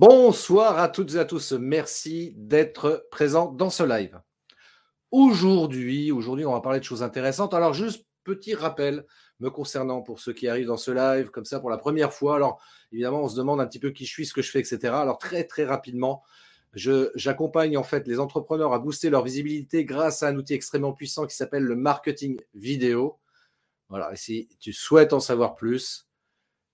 Bonsoir à toutes et à tous. Merci d'être présents dans ce live. Aujourd'hui, aujourd'hui, on va parler de choses intéressantes. Alors, juste petit rappel me concernant pour ceux qui arrivent dans ce live comme ça pour la première fois. Alors, évidemment, on se demande un petit peu qui je suis, ce que je fais, etc. Alors, très, très rapidement, j'accompagne en fait les entrepreneurs à booster leur visibilité grâce à un outil extrêmement puissant qui s'appelle le marketing vidéo. Voilà, et si tu souhaites en savoir plus,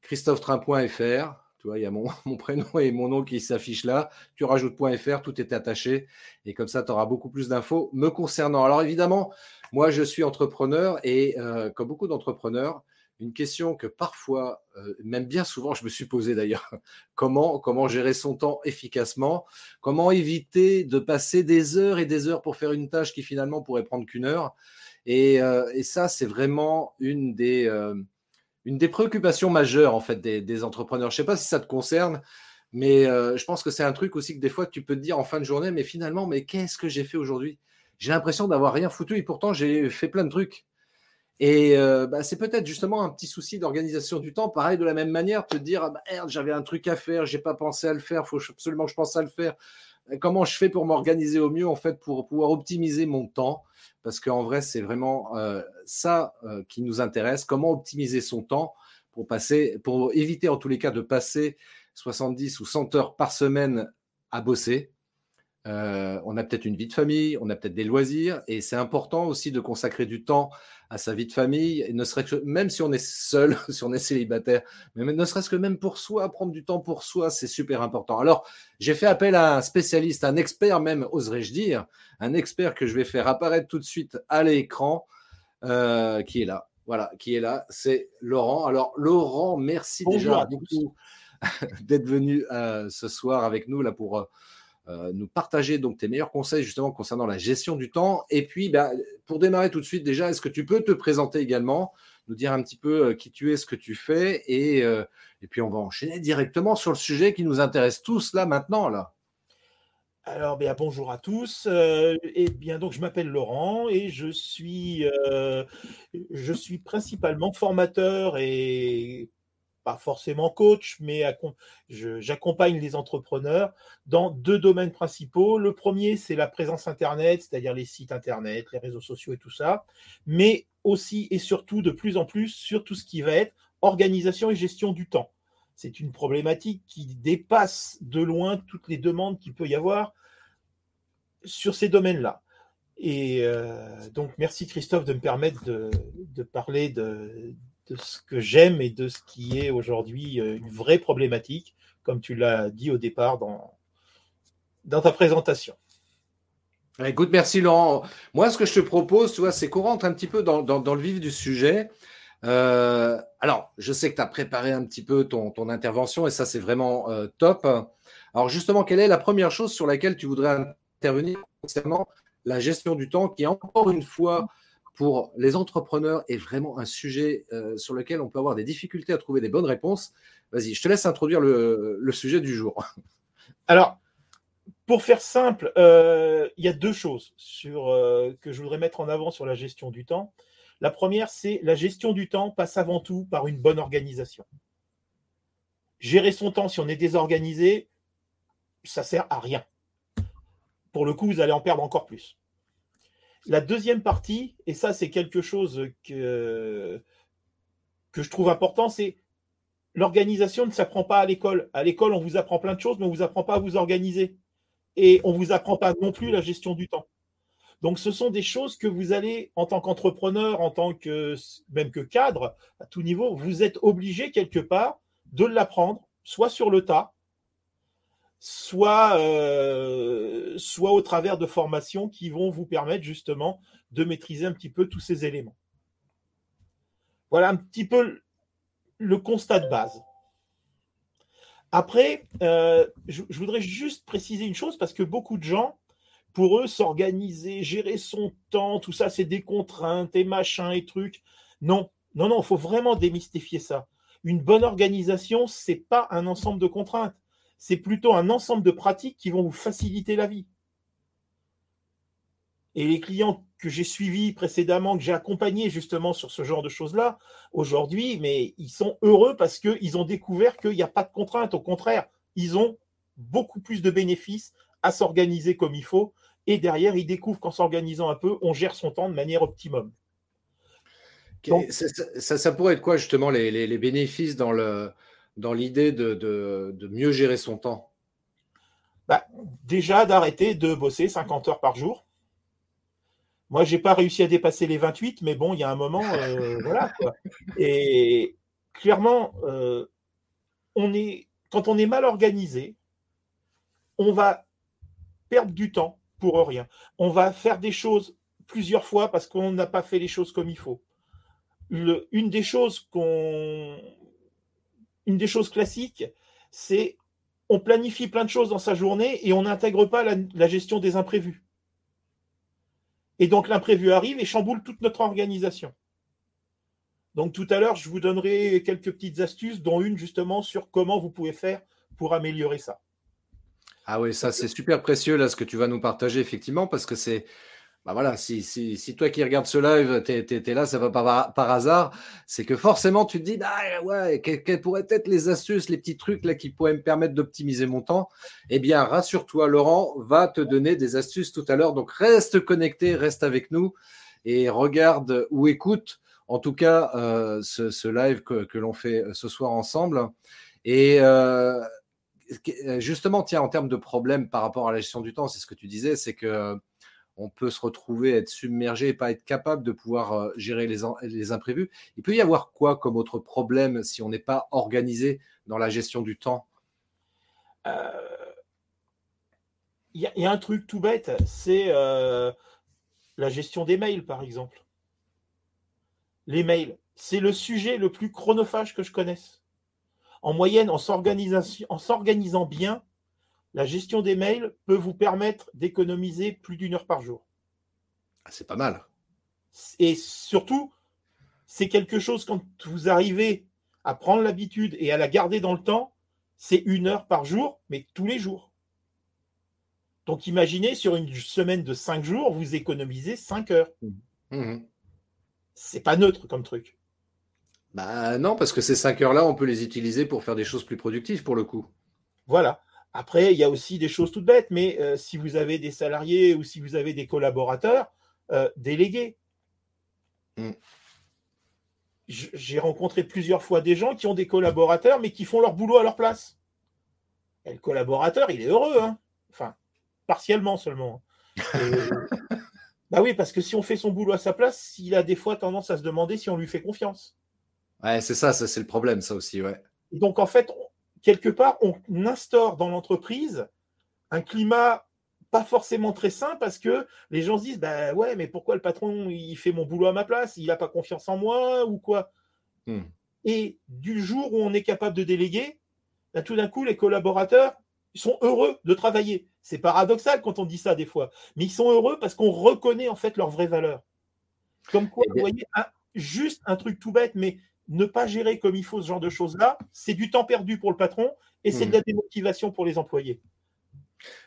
christophetrain.fr il y a mon, prénom et mon nom qui s'affichent là. Tu rajoutes .fr, tout est attaché. Et comme ça, tu auras beaucoup plus d'infos me concernant. Alors évidemment, moi, je suis entrepreneur et euh, comme beaucoup d'entrepreneurs, une question que parfois, euh, même bien souvent, je me suis posé d'ailleurs, comment, comment gérer son temps efficacement, comment éviter de passer des heures et des heures pour faire une tâche qui finalement pourrait prendre qu'une heure? Et, euh, et ça, c'est vraiment une des une des préoccupations majeures en fait des, entrepreneurs. Je ne sais pas si ça te concerne, mais euh, je pense que c'est un truc aussi que des fois tu peux te dire en fin de journée, mais finalement, mais qu'est-ce que j'ai fait aujourd'hui? J'ai l'impression d'avoir rien foutu et pourtant j'ai fait plein de trucs. Et euh, bah, c'est peut-être justement un petit souci d'organisation du temps. Pareil, de la même manière, te dire ah bah, j'avais un truc à faire, j'ai pas pensé à le faire, faut absolument que je pense à le faire. Comment je fais pour m'organiser au mieux en fait pour pouvoir optimiser mon temps? Parce qu'en vrai, c'est vraiment euh, ça euh, qui nous intéresse, comment optimiser son temps pour, passer, pour éviter en tous les cas de passer 70 ou 100 heures par semaine à bosser? Euh, on a peut-être une vie de famille, on a peut-être des loisirs, et c'est important aussi de consacrer du temps à sa vie de famille, et ne serait que même si on est seul, si on est célibataire, mais ne serait-ce que même pour soi, prendre du temps pour soi, c'est super important. Alors, j'ai fait appel à un spécialiste, un expert même, oserais-je dire, un expert que je vais faire apparaître tout de suite à l'écran, euh, qui est là. Voilà, qui est là, c'est Laurent. Alors, Laurent, merci déjà beaucoup d'être venu euh, ce soir avec nous là pour euh, nous partager donc tes meilleurs conseils justement concernant la gestion du temps. Et puis, bah, pour démarrer tout de suite, déjà, est-ce que tu peux te présenter également, nous dire un petit peu euh, qui tu es, ce que tu fais, et, euh, et puis on va enchaîner directement sur le sujet qui nous intéresse tous là maintenant là. Alors, bien, bonjour à tous. et bien, donc, je m'appelle Laurent et je suis, je suis principalement formateur et pas forcément coach, mais j'accompagne les entrepreneurs dans deux domaines principaux. Le premier, c'est la présence Internet, c'est-à-dire les sites Internet, les réseaux sociaux et tout ça, mais aussi et surtout de plus en plus sur tout ce qui va être organisation et gestion du temps. C'est une problématique qui dépasse de loin toutes les demandes qu'il peut y avoir sur ces domaines-là. Et euh, donc, merci Christophe de me permettre de, de parler de, de ce que j'aime et de ce qui est aujourd'hui euh, une vraie problématique, comme tu l'as dit au départ dans, dans ta présentation. Écoute, merci Laurent. Moi, ce que je te propose, tu vois, c'est qu'on rentre un petit peu dans, dans, le vif du sujet. Euh, alors, je sais que tu as préparé un petit peu ton, ton intervention et ça, c'est vraiment euh, top. Alors, justement, quelle est la première chose sur laquelle tu voudrais intervenir concernant la gestion du temps, qui encore une fois pour les entrepreneurs est vraiment un sujet euh, sur lequel on peut avoir des difficultés à trouver des bonnes réponses. Vas-y, je te laisse introduire le, sujet du jour. Alors, pour faire simple, euh, il y a deux choses euh, que je voudrais mettre en avant sur la gestion du temps. La première, c'est la gestion du temps passe avant tout par une bonne organisation. Gérer son temps si on est désorganisé, ça sert à rien. Pour le coup, vous allez en perdre encore plus. La deuxième partie, et ça c'est quelque chose que, je trouve important, c'est l'organisation ne s'apprend pas à l'école. À l'école, on vous apprend plein de choses, mais on ne vous apprend pas à vous organiser. Et on ne vous apprend pas non plus la gestion du temps. Donc, ce sont des choses que vous allez, en tant qu'entrepreneur, en tant que même que cadre, à tout niveau, vous êtes obligé quelque part de l'apprendre, soit sur le tas, soit, euh, soit au travers de formations qui vont vous permettre justement de maîtriser un petit peu tous ces éléments. Voilà un petit peu le constat de base. Après, euh, je, voudrais juste préciser une chose parce que beaucoup de gens, pour eux, s'organiser, gérer son temps, tout ça, c'est des contraintes et machins et trucs. Non, non, non, il faut vraiment démystifier ça. Une bonne organisation, c'est pas un ensemble de contraintes, c'est plutôt un ensemble de pratiques qui vont vous faciliter la vie. Et les clients que j'ai suivis précédemment, que j'ai accompagnés justement sur ce genre de choses-là, aujourd'hui, mais ils sont heureux parce qu'ils ont découvert qu'il n'y a pas de contraintes. Au contraire, ils ont beaucoup plus de bénéfices à s'organiser comme il faut. Et derrière, ils découvrent qu'en s'organisant un peu, on gère son temps de manière optimum. ça, pourrait être quoi justement les, bénéfices dans l'idée dans de, de, mieux gérer son temps? Bah, Déjà d'arrêter de bosser 50 heures par jour moi, j'ai pas réussi à dépasser les 28, mais bon, il y a un moment, euh, voilà. Et clairement, euh, on est, quand on est mal organisé, on va perdre du temps pour rien. On va faire des choses plusieurs fois parce qu'on n'a pas fait les choses comme il faut. une des choses qu'on, une des choses classiques, c'est on planifie plein de choses dans sa journée et on n'intègre pas la gestion des imprévus. Et donc l'imprévu arrive et chamboule toute notre organisation. Donc tout à l'heure, je vous donnerai quelques petites astuces, dont une justement sur comment vous pouvez faire pour améliorer ça. Ah oui, ça c'est super précieux là ce que tu vas nous partager effectivement parce que c'est bah voilà, si, si, si, toi qui regardes ce live, tu es, là, ça va pas par, hasard, c'est que forcément tu te dis, ah ouais, quelles, pourraient être les astuces, les petits trucs là qui pourraient me permettre d'optimiser mon temps? Eh bien, rassure-toi, Laurent va te donner des astuces tout à l'heure. Donc reste connecté, reste avec nous et regarde ou écoute en tout cas euh, ce, live que, que l'on fait euh, ce soir ensemble. Et euh, justement, tiens, en termes de problèmes par rapport à la gestion du temps, c'est ce que tu disais, c'est que on peut se retrouver, être submergé et pas être capable de pouvoir euh, gérer les, imprévus. Il peut y avoir quoi comme autre problème si on n'est pas organisé dans la gestion du temps? Euh, Il y, a un truc tout bête, c'est euh, la gestion des mails, par exemple. Les mails, c'est le sujet le plus chronophage que je connaisse. En moyenne, en s'organisant bien, la gestion des mails peut vous permettre d'économiser plus d'une heure par jour. Ah, c'est pas mal. Et surtout, c'est quelque chose quand vous arrivez à prendre l'habitude et à la garder dans le temps, c'est une heure par jour, mais tous les jours. Donc imaginez, sur une semaine de cinq jours, vous économisez cinq heures. Mmh. Mmh. C'est pas neutre comme truc. Bah non, parce que ces cinq heures-là, on peut les utiliser pour faire des choses plus productives pour le coup. Voilà. Après, il y a aussi des choses toutes bêtes, mais euh, si vous avez des salariés ou si vous avez des collaborateurs, euh, déléguez. Mm. J'ai rencontré plusieurs fois des gens qui ont des collaborateurs, mais qui font leur boulot à leur place. Et le collaborateur, il est heureux, hein enfin, partiellement seulement. bah oui, parce que si on fait son boulot à sa place, il a des fois tendance à se demander si on lui fait confiance. Ouais, c'est ça, ça c'est le problème, ça aussi, ouais. Donc en fait, quelque part, on instaure dans l'entreprise un climat pas forcément très sain parce que les gens se disent bah ouais mais pourquoi le patron il fait mon boulot à ma place? Il n'a pas confiance en moi ou quoi? Hmm. et du jour où on est capable de déléguer bah, tout d'un coup les collaborateurs sont heureux de travailler. C'est paradoxal quand on dit ça des fois. Mais ils sont heureux parce qu'on reconnaît en fait leur vraie valeur comme quoi vous voyez juste un truc tout bête mais ne pas gérer comme il faut ce genre de choses-là, c'est du temps perdu pour le patron et c'est de la hmm. démotivation pour les employés.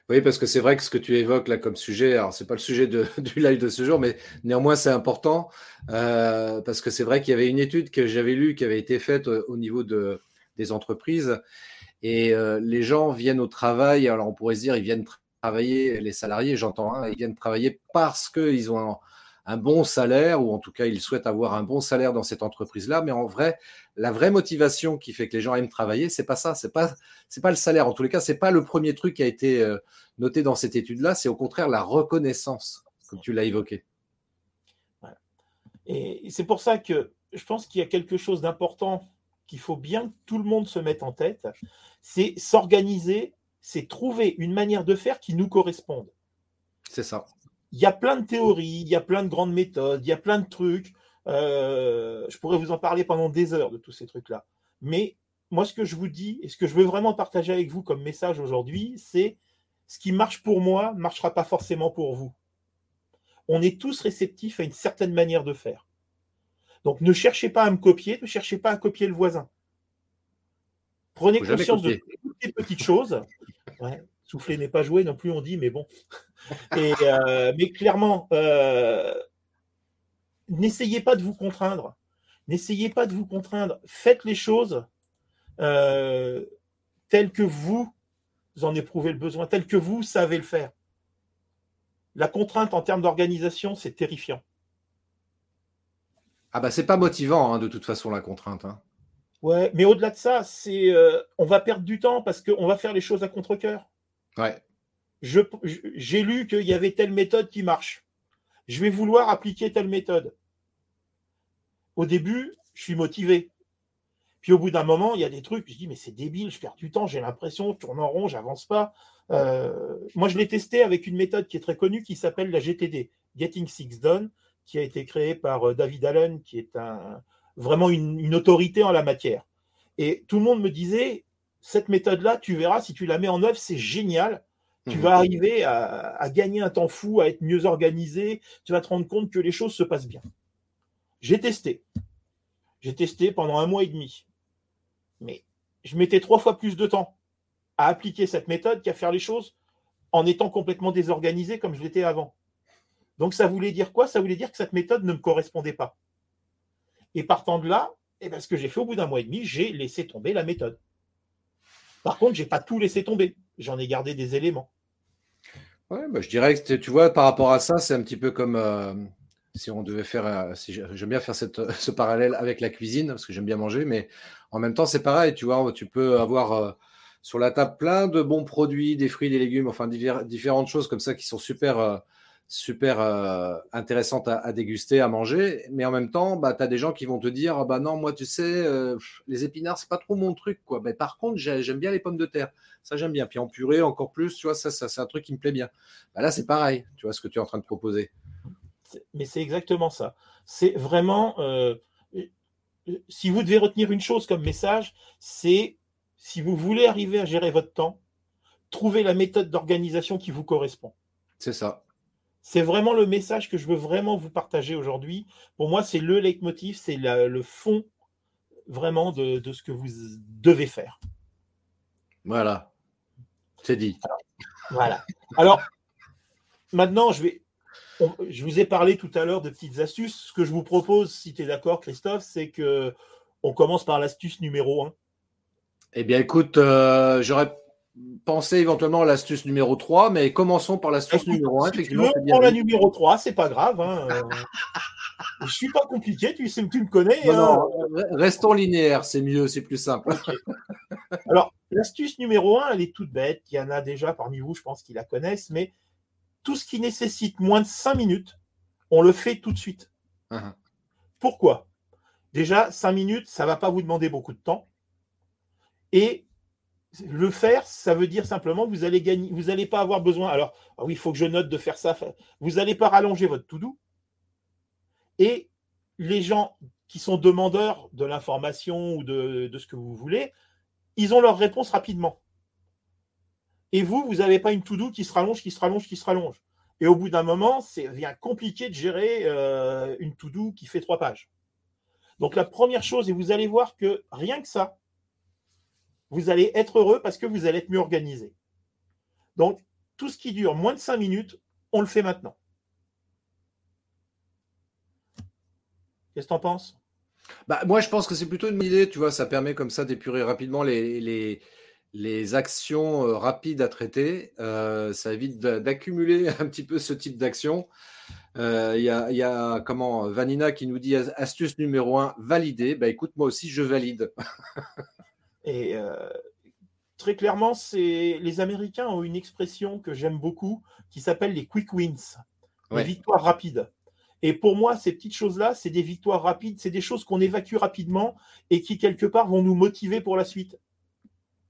Oui, parce que c'est vrai que ce que tu évoques là comme sujet, alors c'est pas le sujet du live de ce jour, mais néanmoins c'est important euh, parce que c'est vrai qu'il y avait une étude que j'avais lue qui avait été faite euh, au niveau de, des entreprises et euh, les gens viennent au travail. Alors on pourrait se dire ils viennent travailler, les salariés, j'entends, hein, ils viennent travailler parce qu'ils ont un bon salaire, ou en tout cas, ils souhaitent avoir un bon salaire dans cette entreprise-là. Mais en vrai, la vraie motivation qui fait que les gens aiment travailler, c'est pas ça. C'est pas, c'est pas le salaire. En tous les cas, c'est pas le premier truc qui a été euh, noté dans cette étude-là. C'est au contraire la reconnaissance, comme tu l'as évoqué. Et c'est pour ça que je pense qu'il y a quelque chose d'important qu'il faut bien que tout le monde se mette en tête. C'est s'organiser, c'est trouver une manière de faire qui nous corresponde. C'est ça il y a plein de théories, il y a plein de grandes méthodes, il y a plein de trucs. Euh, je pourrais vous en parler pendant des heures de tous ces trucs-là. Mais moi, ce que je vous dis et ce que je veux vraiment partager avec vous comme message aujourd'hui, c'est ce qui marche pour moi ne marchera pas forcément pour vous. On est tous réceptifs à une certaine manière de faire. Donc ne cherchez pas à me copier, ne cherchez pas à copier le voisin. Prenez conscience de toutes les petites choses. Souffler n'est pas joué non plus, on dit, mais bon. Euh, mais clairement, euh, n'essayez pas de vous contraindre. N'essayez pas de vous contraindre. Faites les choses euh, telles que vous en éprouvez le besoin, telles que vous savez le faire. La contrainte en termes d'organisation, c'est terrifiant. Ah bah c'est pas motivant hein, de toute façon la contrainte. Hein. Ouais, mais au-delà de ça, c'est euh, on va perdre du temps parce qu'on va faire les choses à contre-cœur. Ouais. J'ai lu qu'il y avait telle méthode qui marche. Je vais vouloir appliquer telle méthode. Au début, je suis motivé. Puis au bout d'un moment, il y a des trucs, je dis, mais c'est débile, je perds du temps, j'ai l'impression, je tourne en rond, j'avance pas. Euh, moi, je l'ai testé avec une méthode qui est très connue qui s'appelle la GTD, Getting Things Done, qui a été créée par euh, David Allen, qui est un, vraiment une, autorité en la matière. Et tout le monde me disait, cette méthode-là, tu verras, si tu la mets en œuvre, c'est génial. Tu mhm. vas arriver à, gagner un temps fou, à être mieux organisé. Tu vas te rendre compte que les choses se passent bien. J'ai testé. J'ai testé pendant un mois et demi. Mais je mettais trois fois plus de temps à appliquer cette méthode qu'à faire les choses en étant complètement désorganisé comme je l'étais avant. Donc ça voulait dire quoi? Ça voulait dire que cette méthode ne me correspondait pas. Et partant de là, eh ben, ce que j'ai fait au bout d'un mois et demi, j'ai laissé tomber la méthode. Par contre, je n'ai pas tout laissé tomber. J'en ai gardé des éléments. Ouais, bah, je dirais que tu vois, par rapport à ça, c'est un petit peu comme euh, si on devait faire. Euh, si j'aime bien faire ce parallèle avec la cuisine, parce que j'aime bien manger, mais en même temps, c'est pareil, tu vois, tu peux avoir euh, sur la table plein de bons produits, des fruits, des légumes, enfin différentes choses comme ça qui sont super super euh, intéressante à, déguster, à manger, mais en même temps, bah, tu as des gens qui vont te dire, bah non, moi, tu sais, euh, les épinards, c'est pas trop mon truc, quoi. Mais par contre, j'aime bien les pommes de terre, ça j'aime bien. Puis en purée, encore plus, tu vois, ça, ça c'est un truc qui me plaît bien. Bah, là, c'est pareil, tu vois, ce que tu es en train de proposer. Mais c'est exactement ça. C'est vraiment, euh, si vous devez retenir une chose comme message, c'est si vous voulez arriver à gérer votre temps, trouvez la méthode d'organisation qui vous correspond. C'est ça. C'est vraiment le message que je veux vraiment vous partager aujourd'hui. Pour moi, c'est le leitmotiv, c'est le fond vraiment de, ce que vous devez faire. Voilà, c'est dit. voilà. Alors, maintenant, je vais. je vous ai parlé tout à l'heure de petites astuces. Ce que je vous propose, si tu es d'accord, Christophe, c'est que on commence par l'astuce numéro 1. Eh bien, écoute, euh, j'aurais penser éventuellement à l'astuce numéro 3, mais commençons par l'astuce numéro 1. Effectivement, tu la numéro 3, c'est pas grave. Hein. je suis pas compliqué, tu sais, tu me connais. Hein. restons linéaires, c'est mieux, c'est plus simple. Alors, l'astuce numéro 1, elle est toute bête. Il y en a déjà parmi vous, je pense qu'ils la connaissent, mais tout ce qui nécessite moins de 5 minutes, on le fait tout de suite. Uh-huh. Pourquoi? Déjà, 5 minutes, ça ne va pas vous demander beaucoup de temps. Et le faire, ça veut dire simplement que vous allez gagner, vous n'allez pas avoir besoin. Alors, ah oui, il faut que je note de faire ça. Vous n'allez pas rallonger votre to-do. Et les gens qui sont demandeurs de l'information ou de, ce que vous voulez, ils ont leur réponse rapidement. Et vous, vous n'avez pas une to-do qui se rallonge, qui se rallonge, qui se rallonge. Et au bout d'un moment, c'est bien compliqué de gérer euh, une to-do qui fait trois pages. Donc la première chose, et vous allez voir que rien que ça, vous allez être heureux parce que vous allez être mieux organisé. Donc, tout ce qui dure moins de 5 minutes, on le fait maintenant. Qu'est-ce que tu en penses? Bah, Moi, je pense que c'est plutôt une idée, tu vois, ça permet comme ça d'épurer rapidement les, actions euh, rapides à traiter. Euh, ça évite d'accumuler un petit peu ce type d'action. Euh, il y, a, comment Vanina qui nous dit astuce numéro 1, valider. Bah, écoute, moi aussi, je valide. Et euh, très clairement, c'est les Américains ont une expression que j'aime beaucoup qui s'appelle les quick wins, les victoires rapides. Et pour moi, ces petites choses-là, c'est des victoires rapides, c'est des choses qu'on évacue rapidement et qui, quelque part, vont nous motiver pour la suite.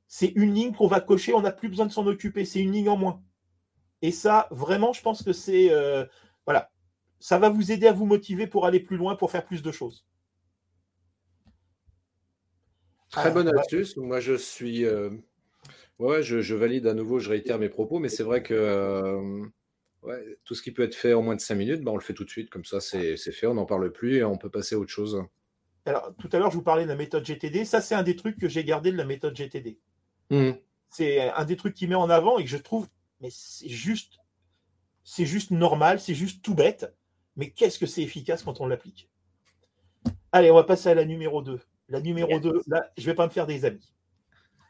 C'est une ligne qu'on va cocher, on n'a plus besoin de s'en occuper, c'est une ligne en moins. Et ça, vraiment, je pense que c'est. Euh, voilà. Ça va vous aider à vous motiver pour aller plus loin, pour faire plus de choses. Très bonne astuce. Moi, je suis. Euh, ouais, je, valide à nouveau, je réitère mes propos, mais c'est vrai que euh, ouais, tout ce qui peut être fait en moins de 5 minutes, ben, on le fait tout de suite. Comme ça, c'est fait, on n'en parle plus et on peut passer à autre chose. Alors, tout à l'heure, je vous parlais de la méthode GTD. Ça, c'est un des trucs que j'ai gardé de la méthode GTD. Mmh. C'est un des trucs qui met en avant et que je trouve, mais c'est juste, c'est juste normal, c'est juste tout bête. Mais qu'est-ce que c'est efficace quand on l'applique? Allez, on va passer à la numéro 2. La numéro 2, là, je ne vais pas me faire des amis.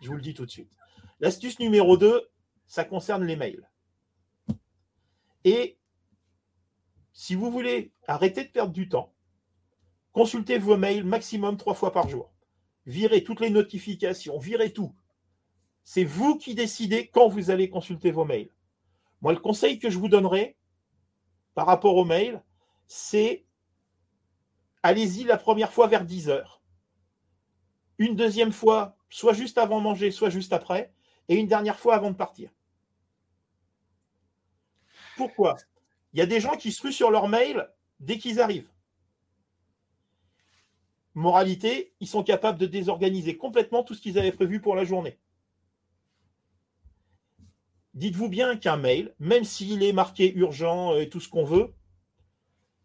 Je vous le dis tout de suite. L'astuce numéro 2, ça concerne les mails. Et si vous voulez arrêter de perdre du temps, consultez vos mails maximum trois fois par jour. Virez toutes les notifications, virez tout. C'est vous qui décidez quand vous allez consulter vos mails. Moi, le conseil que je vous donnerai par rapport aux mails, c'est allez-y la première fois vers 10 heures. Une deuxième fois, soit juste avant manger, soit juste après. Et une dernière fois avant de partir. Pourquoi? Il y a des gens qui se ruent sur leur mail dès qu'ils arrivent. Moralité, ils sont capables de désorganiser complètement tout ce qu'ils avaient prévu pour la journée. Dites-vous bien qu'un mail, même s'il est marqué urgent et tout ce qu'on veut,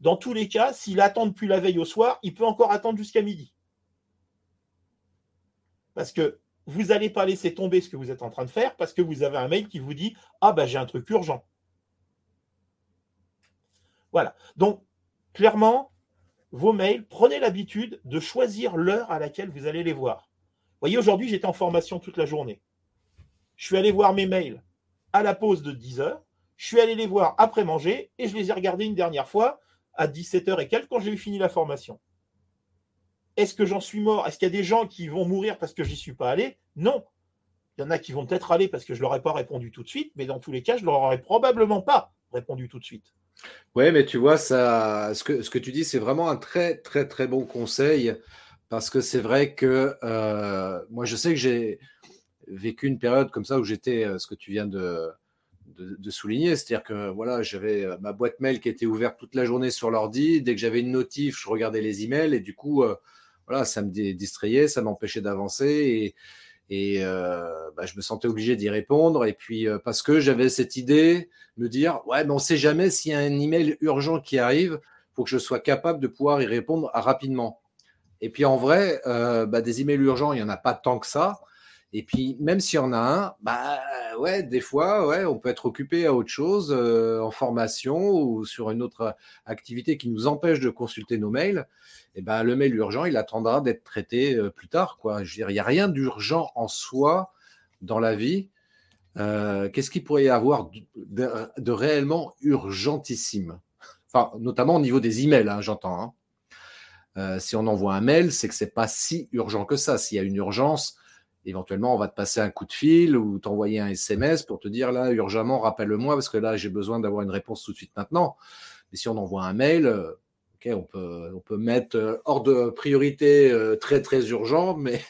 dans tous les cas, s'il attend depuis la veille au soir, il peut encore attendre jusqu'à midi. Parce que vous n'allez pas laisser tomber ce que vous êtes en train de faire parce que vous avez un mail qui vous dit Ah, ben j'ai un truc urgent. Voilà. Donc, clairement, vos mails, prenez l'habitude de choisir l'heure à laquelle vous allez les voir. Vous voyez, aujourd'hui, j'étais en formation toute la journée. Je suis allé voir mes mails à la pause de 10 heures. Je suis allé les voir après manger et je les ai regardés une dernière fois à 17h et quelques quand j'ai eu fini la formation. Est-ce que j'en suis mort? Est-ce qu'il y a des gens qui vont mourir parce que j'y suis pas allé? Non. Il y en a qui vont peut-être aller parce que je ne leur ai pas répondu tout de suite, mais dans tous les cas, je ne leur aurais probablement pas répondu tout de suite. Oui, mais tu vois, ça, ce, que, tu dis, c'est vraiment un très, très, très bon conseil parce que c'est vrai que euh, moi, je sais que j'ai vécu une période comme ça où j'étais, euh, ce que tu viens de, souligner. C'est-à-dire que voilà, j'avais euh, ma boîte mail qui était ouverte toute la journée sur l'ordi. Dès que j'avais une notif, je regardais les emails et du coup, ça me distrayait, ça m'empêchait d'avancer et, euh, bah, je me sentais obligé d'y répondre. Et puis parce que j'avais cette idée, me dire ouais, mais on sait jamais s'il y a un email urgent qui arrive, pour que je sois capable de pouvoir y répondre rapidement. Et puis en vrai, bah, des emails urgents, il y en a pas tant que ça. Et puis, même s'il y en a un, bah ouais, des fois, ouais, on peut être occupé à autre chose, euh, en formation ou sur une autre activité qui nous empêche de consulter nos mails. Et ben, le mail urgent, il attendra d'être traité euh, plus tard, quoi. Je veux dire, il n'y a rien d'urgent en soi dans la vie. Euh, qu'est-ce qu'il pourrait y avoir de, réellement urgentissime? Enfin, notamment au niveau des emails, hein, j'entends. Hein. si on envoie un mail, c'est que c'est pas si urgent que ça. S'il y a une urgence, éventuellement, on va te passer un coup de fil ou t'envoyer un SMS pour te dire là, urgemment, rappelle-moi parce que là, j'ai besoin d'avoir une réponse tout de suite maintenant. Mais si on envoie un mail, euh, on peut, on peut mettre euh, hors de priorité euh, très très urgent, mais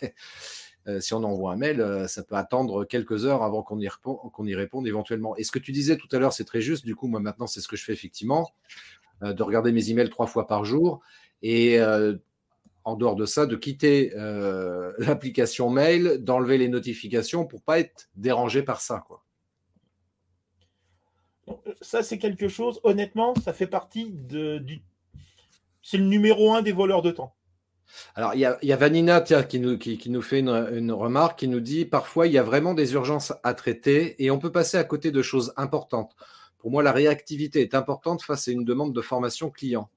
si on envoie un mail, ça peut attendre quelques heures avant qu'on y, qu'on y réponde éventuellement. Et ce que tu disais tout à l'heure, c'est très juste. Du coup, moi maintenant, c'est ce que je fais effectivement, de regarder mes emails trois fois par jour. Et en dehors de ça, de quitter euh, l'application mail, d'enlever les notifications pour pas être dérangé par ça. Quoi. Ça, c'est quelque chose, honnêtement, ça fait partie de, du. C'est le numéro un des voleurs de temps. Alors, il y a, Vanina qui, nous, qui, nous fait une, remarque qui nous dit parfois il y a vraiment des urgences à traiter et on peut passer à côté de choses importantes. Pour moi, la réactivité est importante face à une demande de formation client.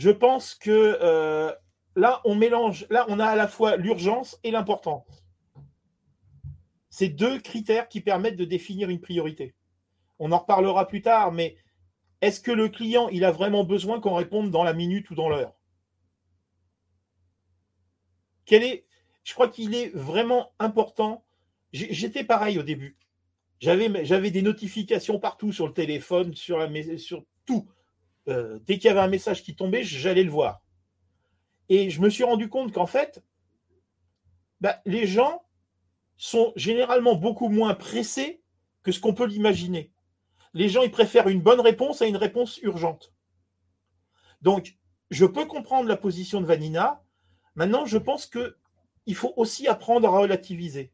Je pense que euh, là, on mélange, là, on a à la fois l'urgence et l'importance. C'est deux critères qui permettent de définir une priorité. On en reparlera plus tard, mais est-ce que le client, il a vraiment besoin qu'on réponde dans la minute ou dans l'heure? Quel est, Je crois qu'il est vraiment important. J'étais pareil au début. J'avais des notifications partout sur le téléphone, sur, la, sur tout. Euh, dès qu'il y avait un message qui tombait, j'allais le voir. Et je me suis rendu compte qu'en fait, bah, les gens sont généralement beaucoup moins pressés que ce qu'on peut l'imaginer. Les gens, ils préfèrent une bonne réponse à une réponse urgente. Donc, je peux comprendre la position de Vanina. Maintenant, je pense qu'il faut aussi apprendre à relativiser.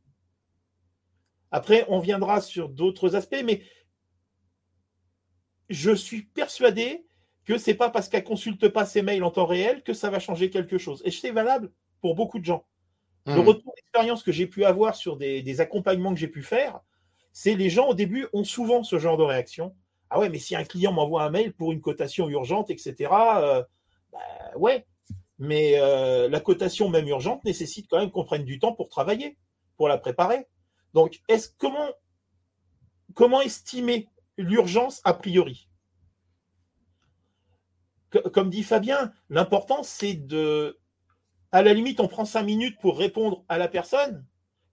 Après, on viendra sur d'autres aspects, mais je suis persuadé que c'est pas parce qu'elle consulte pas ses mails en temps réel que ça va changer quelque chose. Et c'est valable pour beaucoup de gens. Le mmh. retour d'expérience que j'ai pu avoir sur des, accompagnements que j'ai pu faire, c'est les gens au début ont souvent ce genre de réaction. Ah ouais, mais si un client m'envoie un mail pour une cotation urgente, etc., euh, bah ouais, mais euh, la cotation même urgente nécessite quand même qu'on prenne du temps pour travailler, pour la préparer. Donc, est-ce comment comment estimer l'urgence a priori? Comme dit Fabien, l'important c'est de à la limite, on prend cinq minutes pour répondre à la personne.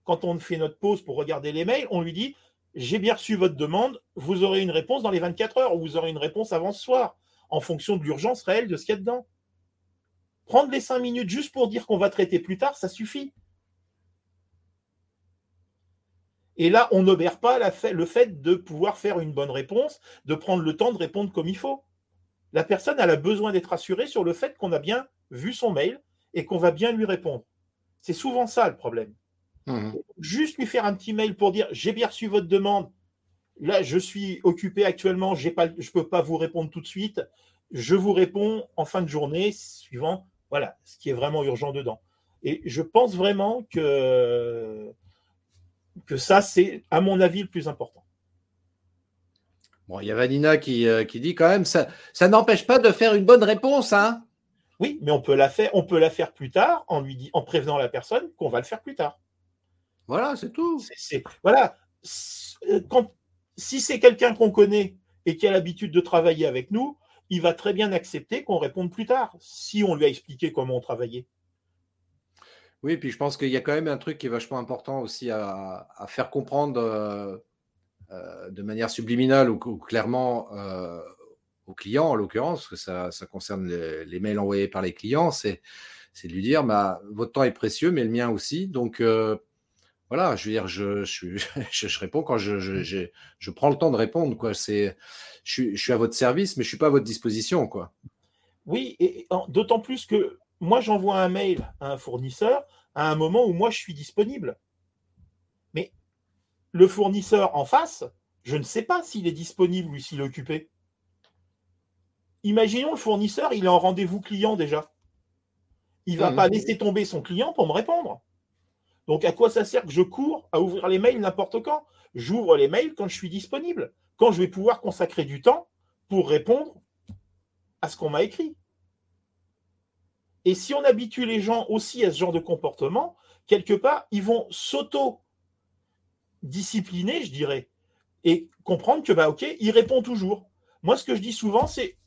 Quand on fait notre pause pour regarder les mails, on lui dit J'ai bien reçu votre demande, vous aurez une réponse dans les 24 heures ou vous aurez une réponse avant ce soir, en fonction de l'urgence réelle de ce qu'il y a dedans. Prendre les cinq minutes juste pour dire qu'on va traiter plus tard, ça suffit. Et là, on n'obère pas le fait de pouvoir faire une bonne réponse, de prendre le temps de répondre comme il faut. La personne, elle a besoin d'être assurée sur le fait qu'on a bien vu son mail, et qu'on va bien lui répondre. C'est souvent ça le problème. Mmh. Juste lui faire un petit mail pour dire j'ai bien reçu votre demande. Là, je suis occupé actuellement, je ne peux pas vous répondre tout de suite. Je vous réponds en fin de journée, suivant voilà, ce qui est vraiment urgent dedans. Et je pense vraiment que, que ça, c'est, à mon avis, le plus important. Bon, il y a Vanina qui, euh, qui dit quand même, ça, ça n'empêche pas de faire une bonne réponse, hein oui, mais on peut la faire, on peut la faire plus tard en lui en prévenant la personne qu'on va le faire plus tard. Voilà, c'est tout. voilà. Euh, si c'est quelqu'un qu'on connaît et qui a l'habitude de travailler avec nous, il va très bien accepter qu'on réponde plus tard, si on lui a expliqué comment on travaillait. Oui, puis je pense qu'il y a quand même un truc qui est vachement important aussi à, faire comprendre euh, euh, de manière subliminale ou, clairement aux clients, en l'occurrence, parce que ça, concerne les, mails envoyés par les clients, c'est de lui dire bah, votre temps est précieux, mais le mien aussi. Donc, euh, voilà, je veux dire, je, je, je, réponds quand je, je, prends le temps de répondre. Quoi. Je, je suis à votre service, mais je ne suis pas à votre disposition. Quoi. Oui, et d'autant plus que moi, j'envoie un mail à un fournisseur à un moment où moi, je suis disponible. Le fournisseur en face, je ne sais pas s'il est disponible ou s'il est occupé. Imaginons le fournisseur, il est en rendez-vous client déjà. Il ne va mmh. pas laisser tomber son client pour me répondre. Donc à quoi ça sert que je cours à ouvrir les mails n'importe quand? J'ouvre les mails quand je suis disponible, quand je vais pouvoir consacrer du temps pour répondre à ce qu'on m'a écrit. Et si on habitue les gens aussi à ce genre de comportement, quelque part, ils vont s'auto-discipliner, je dirais, et comprendre que, bah, OK, il répond toujours. Moi, ce que je dis souvent, c'est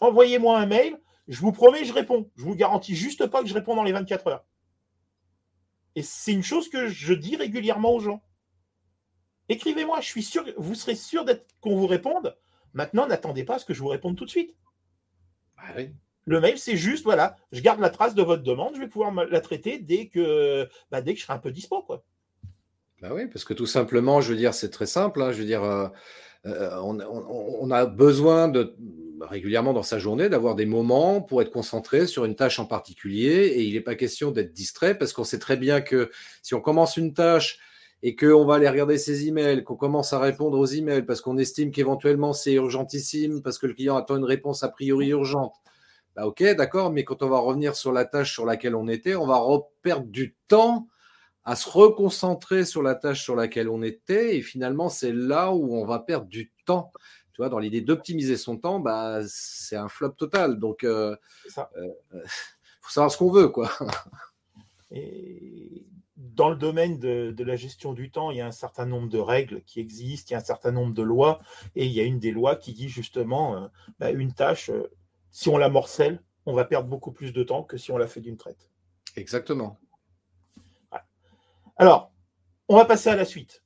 envoyez-moi un mail, je vous promets, je réponds. Je vous garantis juste pas que je réponds dans les 24 heures. Et c'est une chose que je dis régulièrement aux gens. Écrivez-moi, je suis sûr, vous serez sûr d'être qu'on vous réponde. Maintenant, n'attendez pas à ce que je vous réponde tout de suite. Bah Le mail, c'est juste, voilà, je garde la trace de votre demande, je vais pouvoir la traiter dès que, bah, dès que je serai un peu dispo. Quoi. Bah oui, parce que tout simplement, je veux dire, c'est très simple. Hein, je veux dire, euh, euh, on, a besoin de régulièrement dans sa journée d'avoir des moments pour être concentré sur une tâche en particulier et il n'est pas question d'être distrait parce qu'on sait très bien que si on commence une tâche et qu'on va aller regarder ses emails, qu'on commence à répondre aux emails parce qu'on estime qu'éventuellement c'est urgentissime parce que le client attend une réponse a priori urgente. Bah ok, d'accord, mais quand on va revenir sur la tâche sur laquelle on était, on va perdre du temps à se reconcentrer sur la tâche sur laquelle on était. Et finalement, c'est là où on va perdre du temps. Tu vois, dans l'idée d'optimiser son temps, bah, c'est un flop total. Donc, il euh, euh, faut savoir ce qu'on veut. Quoi. Et dans le domaine de, la gestion du temps, il y a un certain nombre de règles qui existent, il y a un certain nombre de lois. Et il y a une des lois qui dit justement, euh, bah, une tâche, si on la morcelle, on va perdre beaucoup plus de temps que si on la fait d'une traite. Exactement. Alors, on va passer à la suite.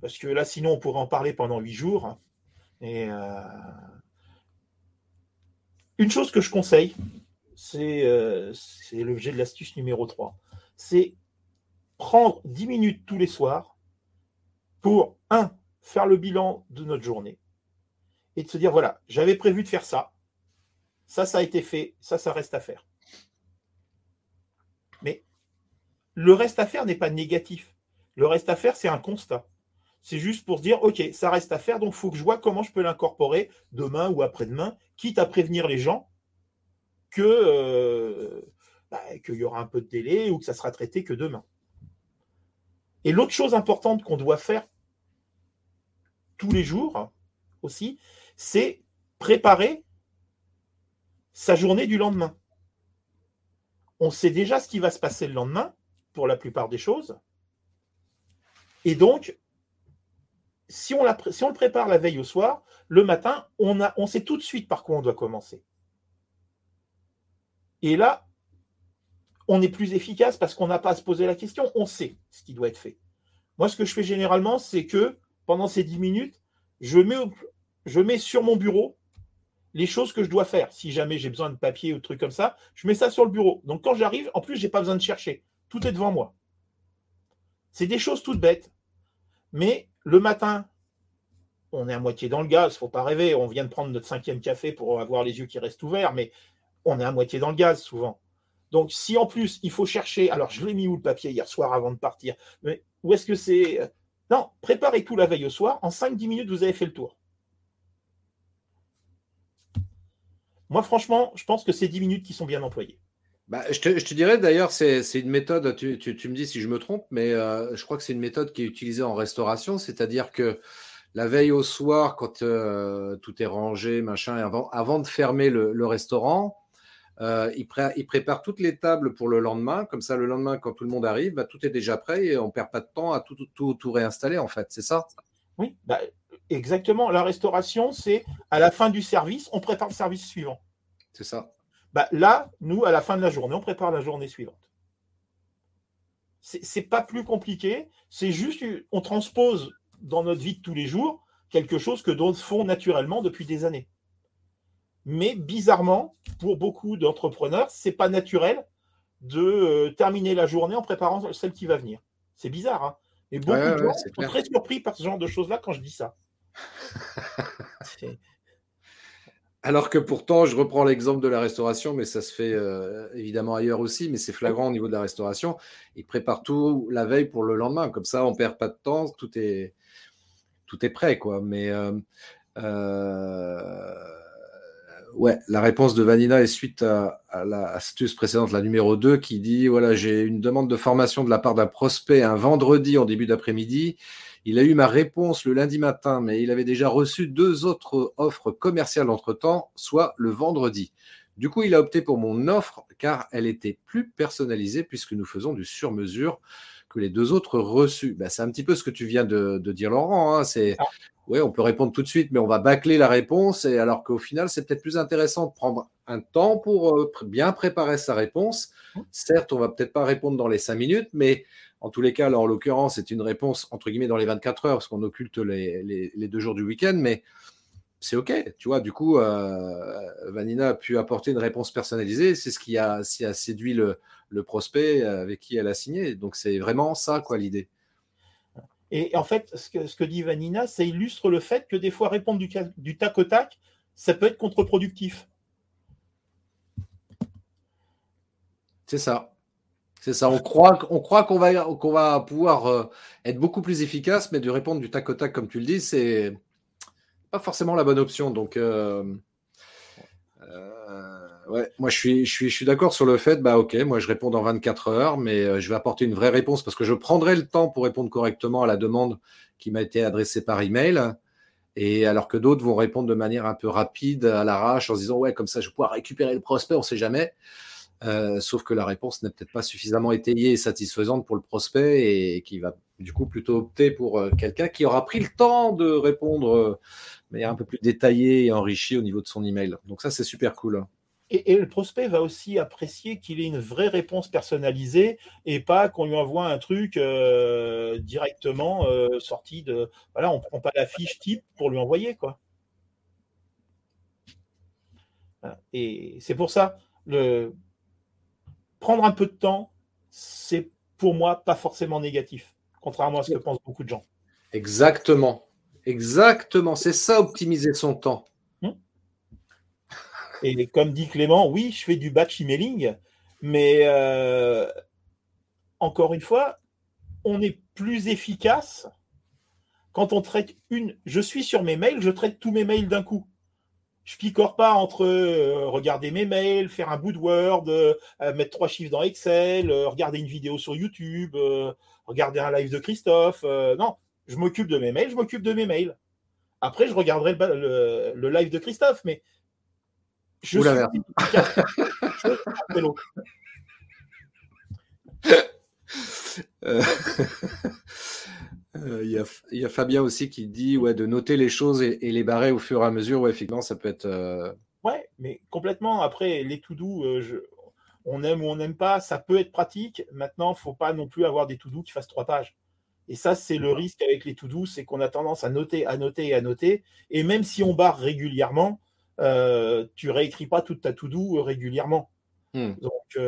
Parce que là, sinon, on pourrait en parler pendant huit jours. Et euh, une chose que je conseille, euh, c'est l'objet de l'astuce numéro 3. C'est prendre 10 minutes tous les soirs pour, un, faire le bilan de notre journée et de se dire, voilà, j'avais prévu de faire ça. Ça, ça a été fait. Ça, ça reste à faire. Le reste à faire n'est pas négatif. Le reste à faire, c'est un constat. C'est juste pour se dire, OK, ça reste à faire, donc il faut que je vois comment je peux l'incorporer demain ou après-demain, quitte à prévenir les gens que euh, bah, qu'il y aura un peu de délai ou que ça sera traité que demain. Et l'autre chose importante qu'on doit faire tous les jours aussi, c'est préparer sa journée du lendemain. On sait déjà ce qui va se passer le lendemain pour la plupart des choses. Et donc, si on, le prépare la veille au soir, le matin, on, sait tout de suite par quoi on doit commencer. Et là, on est plus efficace parce qu'on n'a pas à se poser la question, on sait ce qui doit être fait. Moi, ce que je fais généralement, c'est que pendant ces 10 minutes, je mets, je mets sur mon bureau les choses que je dois faire. Si jamais j'ai besoin de papier ou de trucs comme ça, je mets ça sur le bureau. Donc quand j'arrive, en plus, je n'ai pas besoin de chercher. Tout est devant moi. C'est des choses toutes bêtes. Mais le matin, on est à moitié dans le gaz, faut pas rêver. On vient de prendre notre cinquième café pour avoir les yeux qui restent ouverts, mais on est à moitié dans le gaz souvent. Donc, si en plus il faut chercher, alors je l'ai mis où le papier hier soir avant de partir, mais où est-ce que c'est euh, Non, préparez tout la veille au soir. En 5-10 minutes, vous avez fait le tour. Moi, franchement, je pense que c'est 10 minutes qui sont bien employées. Bah, je, te, dirais d'ailleurs, c'est une méthode, tu, me dis si je me trompe, mais euh, je crois que c'est une méthode qui est utilisée en restauration, c'est-à-dire que la veille au soir, quand euh, tout est rangé, machin, avant, avant de fermer le, restaurant, euh, il, prépare toutes les tables pour le lendemain. Comme ça, le lendemain, quand tout le monde arrive, bah, tout est déjà prêt et on ne perd pas de temps à tout, tout, tout, réinstaller, en fait. C'est ça? Oui, bah, exactement. La restauration, c'est à la fin du service, on prépare le service suivant. C'est ça. Bah, là, nous, à la fin de la journée, on prépare la journée suivante. C'est pas plus compliqué, c'est juste, on transpose dans notre vie de tous les jours quelque chose que d'autres font naturellement depuis des années. Mais bizarrement, pour beaucoup d'entrepreneurs, c'est pas naturel de euh, terminer la journée en préparant celle qui va venir. C'est bizarre, hein Et beaucoup de gens sont très surpris par ce genre de choses-là quand je dis ça. Alors que pourtant, je reprends l'exemple de la restauration, mais ça se fait euh, évidemment ailleurs aussi, mais c'est flagrant au niveau de la restauration. Ils préparent tout la veille pour le lendemain. Comme ça, on perd pas de temps, tout est, prêt, quoi. Mais euh, euh, ouais, la réponse de Vanina est suite à, à l'astuce précédente, la numéro 2, qui dit voilà, j'ai une demande de formation de la part d'un prospect un vendredi en début d'après-midi. Il a eu ma réponse le lundi matin, mais il avait déjà reçu deux autres offres commerciales entre-temps, soit le vendredi. Du coup, il a opté pour mon offre car elle était plus personnalisée puisque nous faisons du sur-mesure que les deux autres reçus. Ben, c'est un petit peu ce que tu viens de, dire, Laurent. Hein. C'est, ah. oui, on peut répondre tout de suite, mais on va bâcler la réponse. Et alors qu'au final, c'est peut-être plus intéressant de prendre un temps pour euh, bien préparer sa réponse. Mmh. Certes, on va peut-être pas répondre dans les cinq minutes, mais en tous les cas, en l'occurrence, c'est une réponse entre guillemets dans les 24 heures, parce qu'on occulte les, deux jours du week-end, mais c'est OK. Tu vois, du coup, euh, Vanina a pu apporter une réponse personnalisée. C'est ce qui a, a séduit le, prospect avec qui elle a signé. Donc, c'est vraiment ça, quoi, l'idée. Et en fait, ce que, ce que dit Vanina, ça illustre le fait que des fois, répondre du, du tac au tac, ça peut être contre-productif. C'est ça. C'est ça, on croit, on croit qu'on va, pouvoir euh, être beaucoup plus efficace, mais de répondre du tac au tac, comme tu le dis, c'est pas forcément la bonne option. Donc, euh, euh, ouais, moi je suis, d'accord sur le fait, bah ok, moi je réponds dans 24 heures, mais je vais apporter une vraie réponse parce que je prendrai le temps pour répondre correctement à la demande qui m'a été adressée par email. Et alors que d'autres vont répondre de manière un peu rapide, à l'arrache, en se disant ouais, comme ça je vais pouvoir récupérer le prospect, on sait jamais. Euh, sauf que la réponse n'est peut-être pas suffisamment étayée et satisfaisante pour le prospect et qui va du coup plutôt opter pour euh, quelqu'un qui aura pris le temps de répondre euh, de manière un peu plus détaillée et enrichie au niveau de son email. Donc ça, c'est super cool. Et, le prospect va aussi apprécier qu'il ait une vraie réponse personnalisée et pas qu'on lui envoie un truc directement sorti de. Voilà, on ne prend pas la fiche type pour lui envoyer. quoi. Et c'est pour ça, le, prendre un peu de temps, c'est pour moi pas forcément négatif, contrairement à ce que pensent beaucoup de gens. Exactement. Exactement. C'est ça, optimiser son temps. Hmm. Et comme dit Clément, oui, je fais du batch emailing, mais euh, encore une fois, on est plus efficace quand on traite une. Je suis sur mes mails, je traite tous mes mails d'un coup. Je picore pas entre euh, regarder mes mails, faire un bout de Word, euh, mettre trois chiffres dans Excel, euh, regarder une vidéo sur YouTube, regarder un live de Christophe. non, je m'occupe de mes mails, je m'occupe de mes mails. Après, je regarderai le, live de Christophe, mais je suis Euh, il y, a Fabien aussi qui dit ouais, de noter les choses et, les barrer au fur et à mesure. Ouais, effectivement, ça peut être. Euh, ouais, mais complètement. Après, les to-do, euh, on aime ou on n'aime pas, ça peut être pratique. Maintenant, il ne faut pas non plus avoir des to-do qui fassent trois pages. Et ça, c'est le risque avec les to-do, c'est qu'on a tendance à noter, à noter et à noter. Et même si on barre régulièrement, tu réécris pas toute ta to-do régulièrement. Hmm. Donc,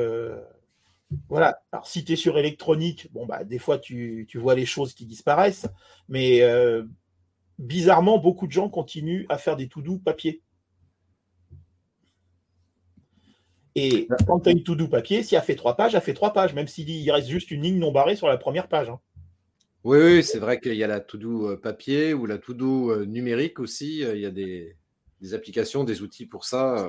voilà. Alors, si tu es sur électronique, bon, bah, des fois, tu, vois les choses qui disparaissent. Mais euh, bizarrement, beaucoup de gens continuent à faire des tout doux papier. Et quand tu as une tout doux papier, si elle fait trois pages, elle fait trois pages, même s'il reste juste une ligne non barrée sur la première page. Hein. Oui, c'est vrai qu'il y a la tout doux euh, papier ou la tout doux euh, numérique aussi. Il y a des, applications, des outils pour ça.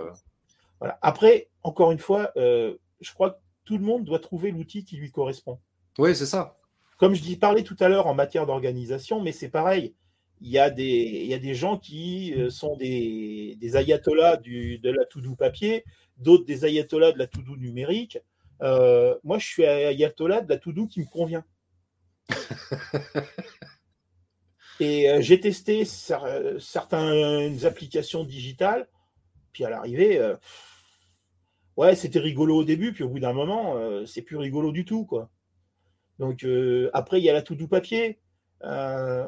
Voilà. Après, encore une fois, je crois que tout le monde doit trouver l'outil qui lui correspond. Oui, c'est ça. Comme je dis, parlais tout à l'heure en matière d'organisation, mais c'est pareil. Il y, a des, il y a des gens qui euh, sont des, ayatollahs du, de la to-do papier, d'autres des ayatollahs de la to-do numérique. Euh, moi, je suis ayatollah de la to-do qui me convient. Et euh, j'ai testé certaines applications digitales, puis à l'arrivée, ouais, c'était rigolo au début, puis au bout d'un moment, euh, c'est plus rigolo du tout, quoi. Donc euh, après, il y a la tout doux papier. Euh,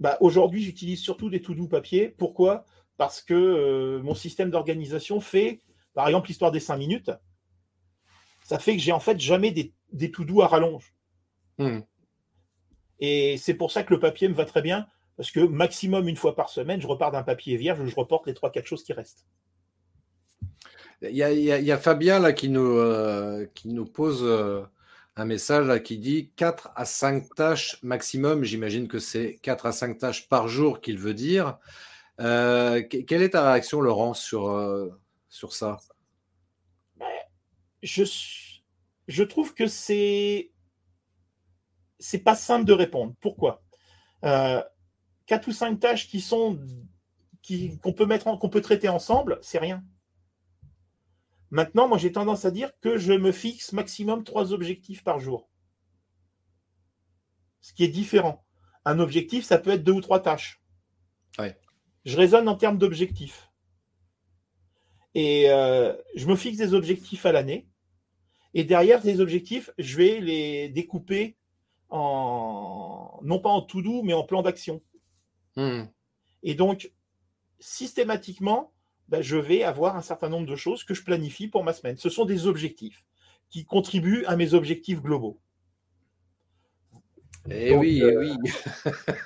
bah, aujourd'hui, j'utilise surtout des tout doux papier. Pourquoi? Parce que mon système d'organisation fait, par exemple, l'histoire des cinq minutes. Ça fait que j'ai en fait jamais des, des tout doux à rallonge. Hmm. Et c'est pour ça que le papier me va très bien, parce que maximum une fois par semaine, je repars d'un papier vierge, je reporte les trois, quatre choses qui restent. Il y, a, Fabien qui euh, qui nous pose euh, un message qui dit 4 à 5 tâches maximum. J'imagine que c'est 4 à 5 tâches par jour qu'il veut dire. Euh, quelle est ta réaction, Laurent, sur, ça? Je, je trouve que c'est c'est pas simple de répondre. Pourquoi? 4 ou 5 tâches qui sont qu'on peut peut traiter ensemble, c'est rien. Maintenant, moi, j'ai tendance à dire que je me fixe maximum trois objectifs par jour. Ce qui est différent. Un objectif, ça peut être deux ou trois tâches. Je raisonne en termes d'objectifs. Et euh, je me fixe des objectifs à l'année. Et derrière ces objectifs, je vais les découper en, non pas en tout doux, mais en plan d'action. Hmm. Et donc, systématiquement, ben, je vais avoir un certain nombre de choses que je planifie pour ma semaine. Ce sont des objectifs qui contribuent à mes objectifs globaux. Et eh oui, et eh oui.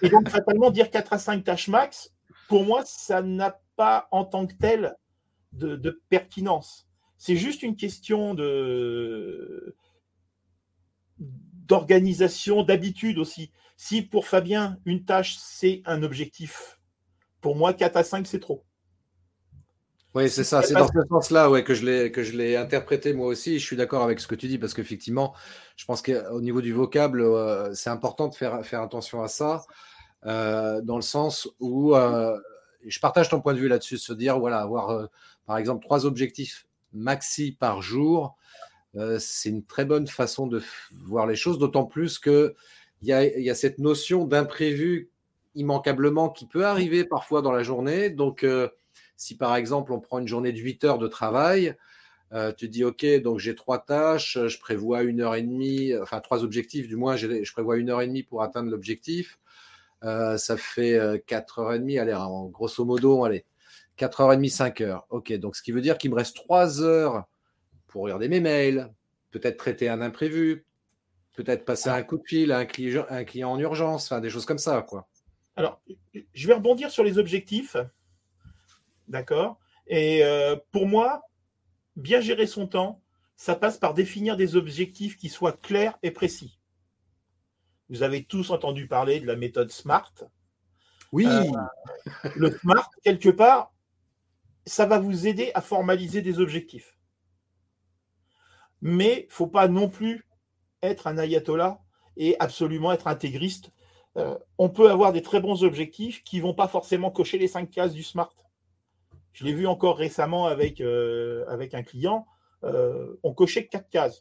et donc, fatalement, dire 4 à 5 tâches max, pour moi, ça n'a pas en tant que tel de, de pertinence. C'est juste une question de d'organisation, d'habitude aussi. Si pour Fabien, une tâche, c'est un objectif, pour moi, 4 à 5, c'est trop. Oui, c'est ça. C'est dans ce sens-là ouais, que je l'ai interprété moi aussi. Je suis d'accord avec ce que tu dis parce qu'effectivement, je pense qu'au niveau du vocable, euh, c'est important de faire faire attention à ça, euh, dans le sens où euh, je partage ton point de vue là-dessus, se dire voilà, avoir par exemple trois objectifs maxi par jour, c'est une très bonne façon de voir les choses. D'autant plus que il y a, y a cette notion d'imprévu immanquablement qui peut arriver parfois dans la journée. Donc si par exemple on prend une journée de 8 heures de travail, euh, tu dis OK, donc j'ai trois tâches, je prévois une heure et demie, enfin trois objectifs du moins, je prévois une heure et demie pour atteindre l'objectif. Euh, ça fait 4 euh, heures et demie, allez, grosso modo, allez, 4 heures et demie, 5 heures. OK, donc ce qui veut dire qu'il me reste 3 heures pour regarder mes mails, peut-être traiter un imprévu, peut-être passer un coup de fil à un client, en urgence, enfin des choses comme ça. Alors, je vais rebondir sur les objectifs. D'accord? Et euh, pour moi, bien gérer son temps, ça passe par définir des objectifs qui soient clairs et précis. Vous avez tous entendu parler de la méthode SMART. Oui. Euh, le SMART, quelque part, ça va vous aider à formaliser des objectifs. Mais il ne faut pas non plus être un ayatollah et absolument être intégriste. Euh, on peut avoir des très bons objectifs qui ne vont pas forcément cocher les cinq cases du SMART. Je l'ai vu encore récemment avec, euh, avec un client. on cochait quatre cases.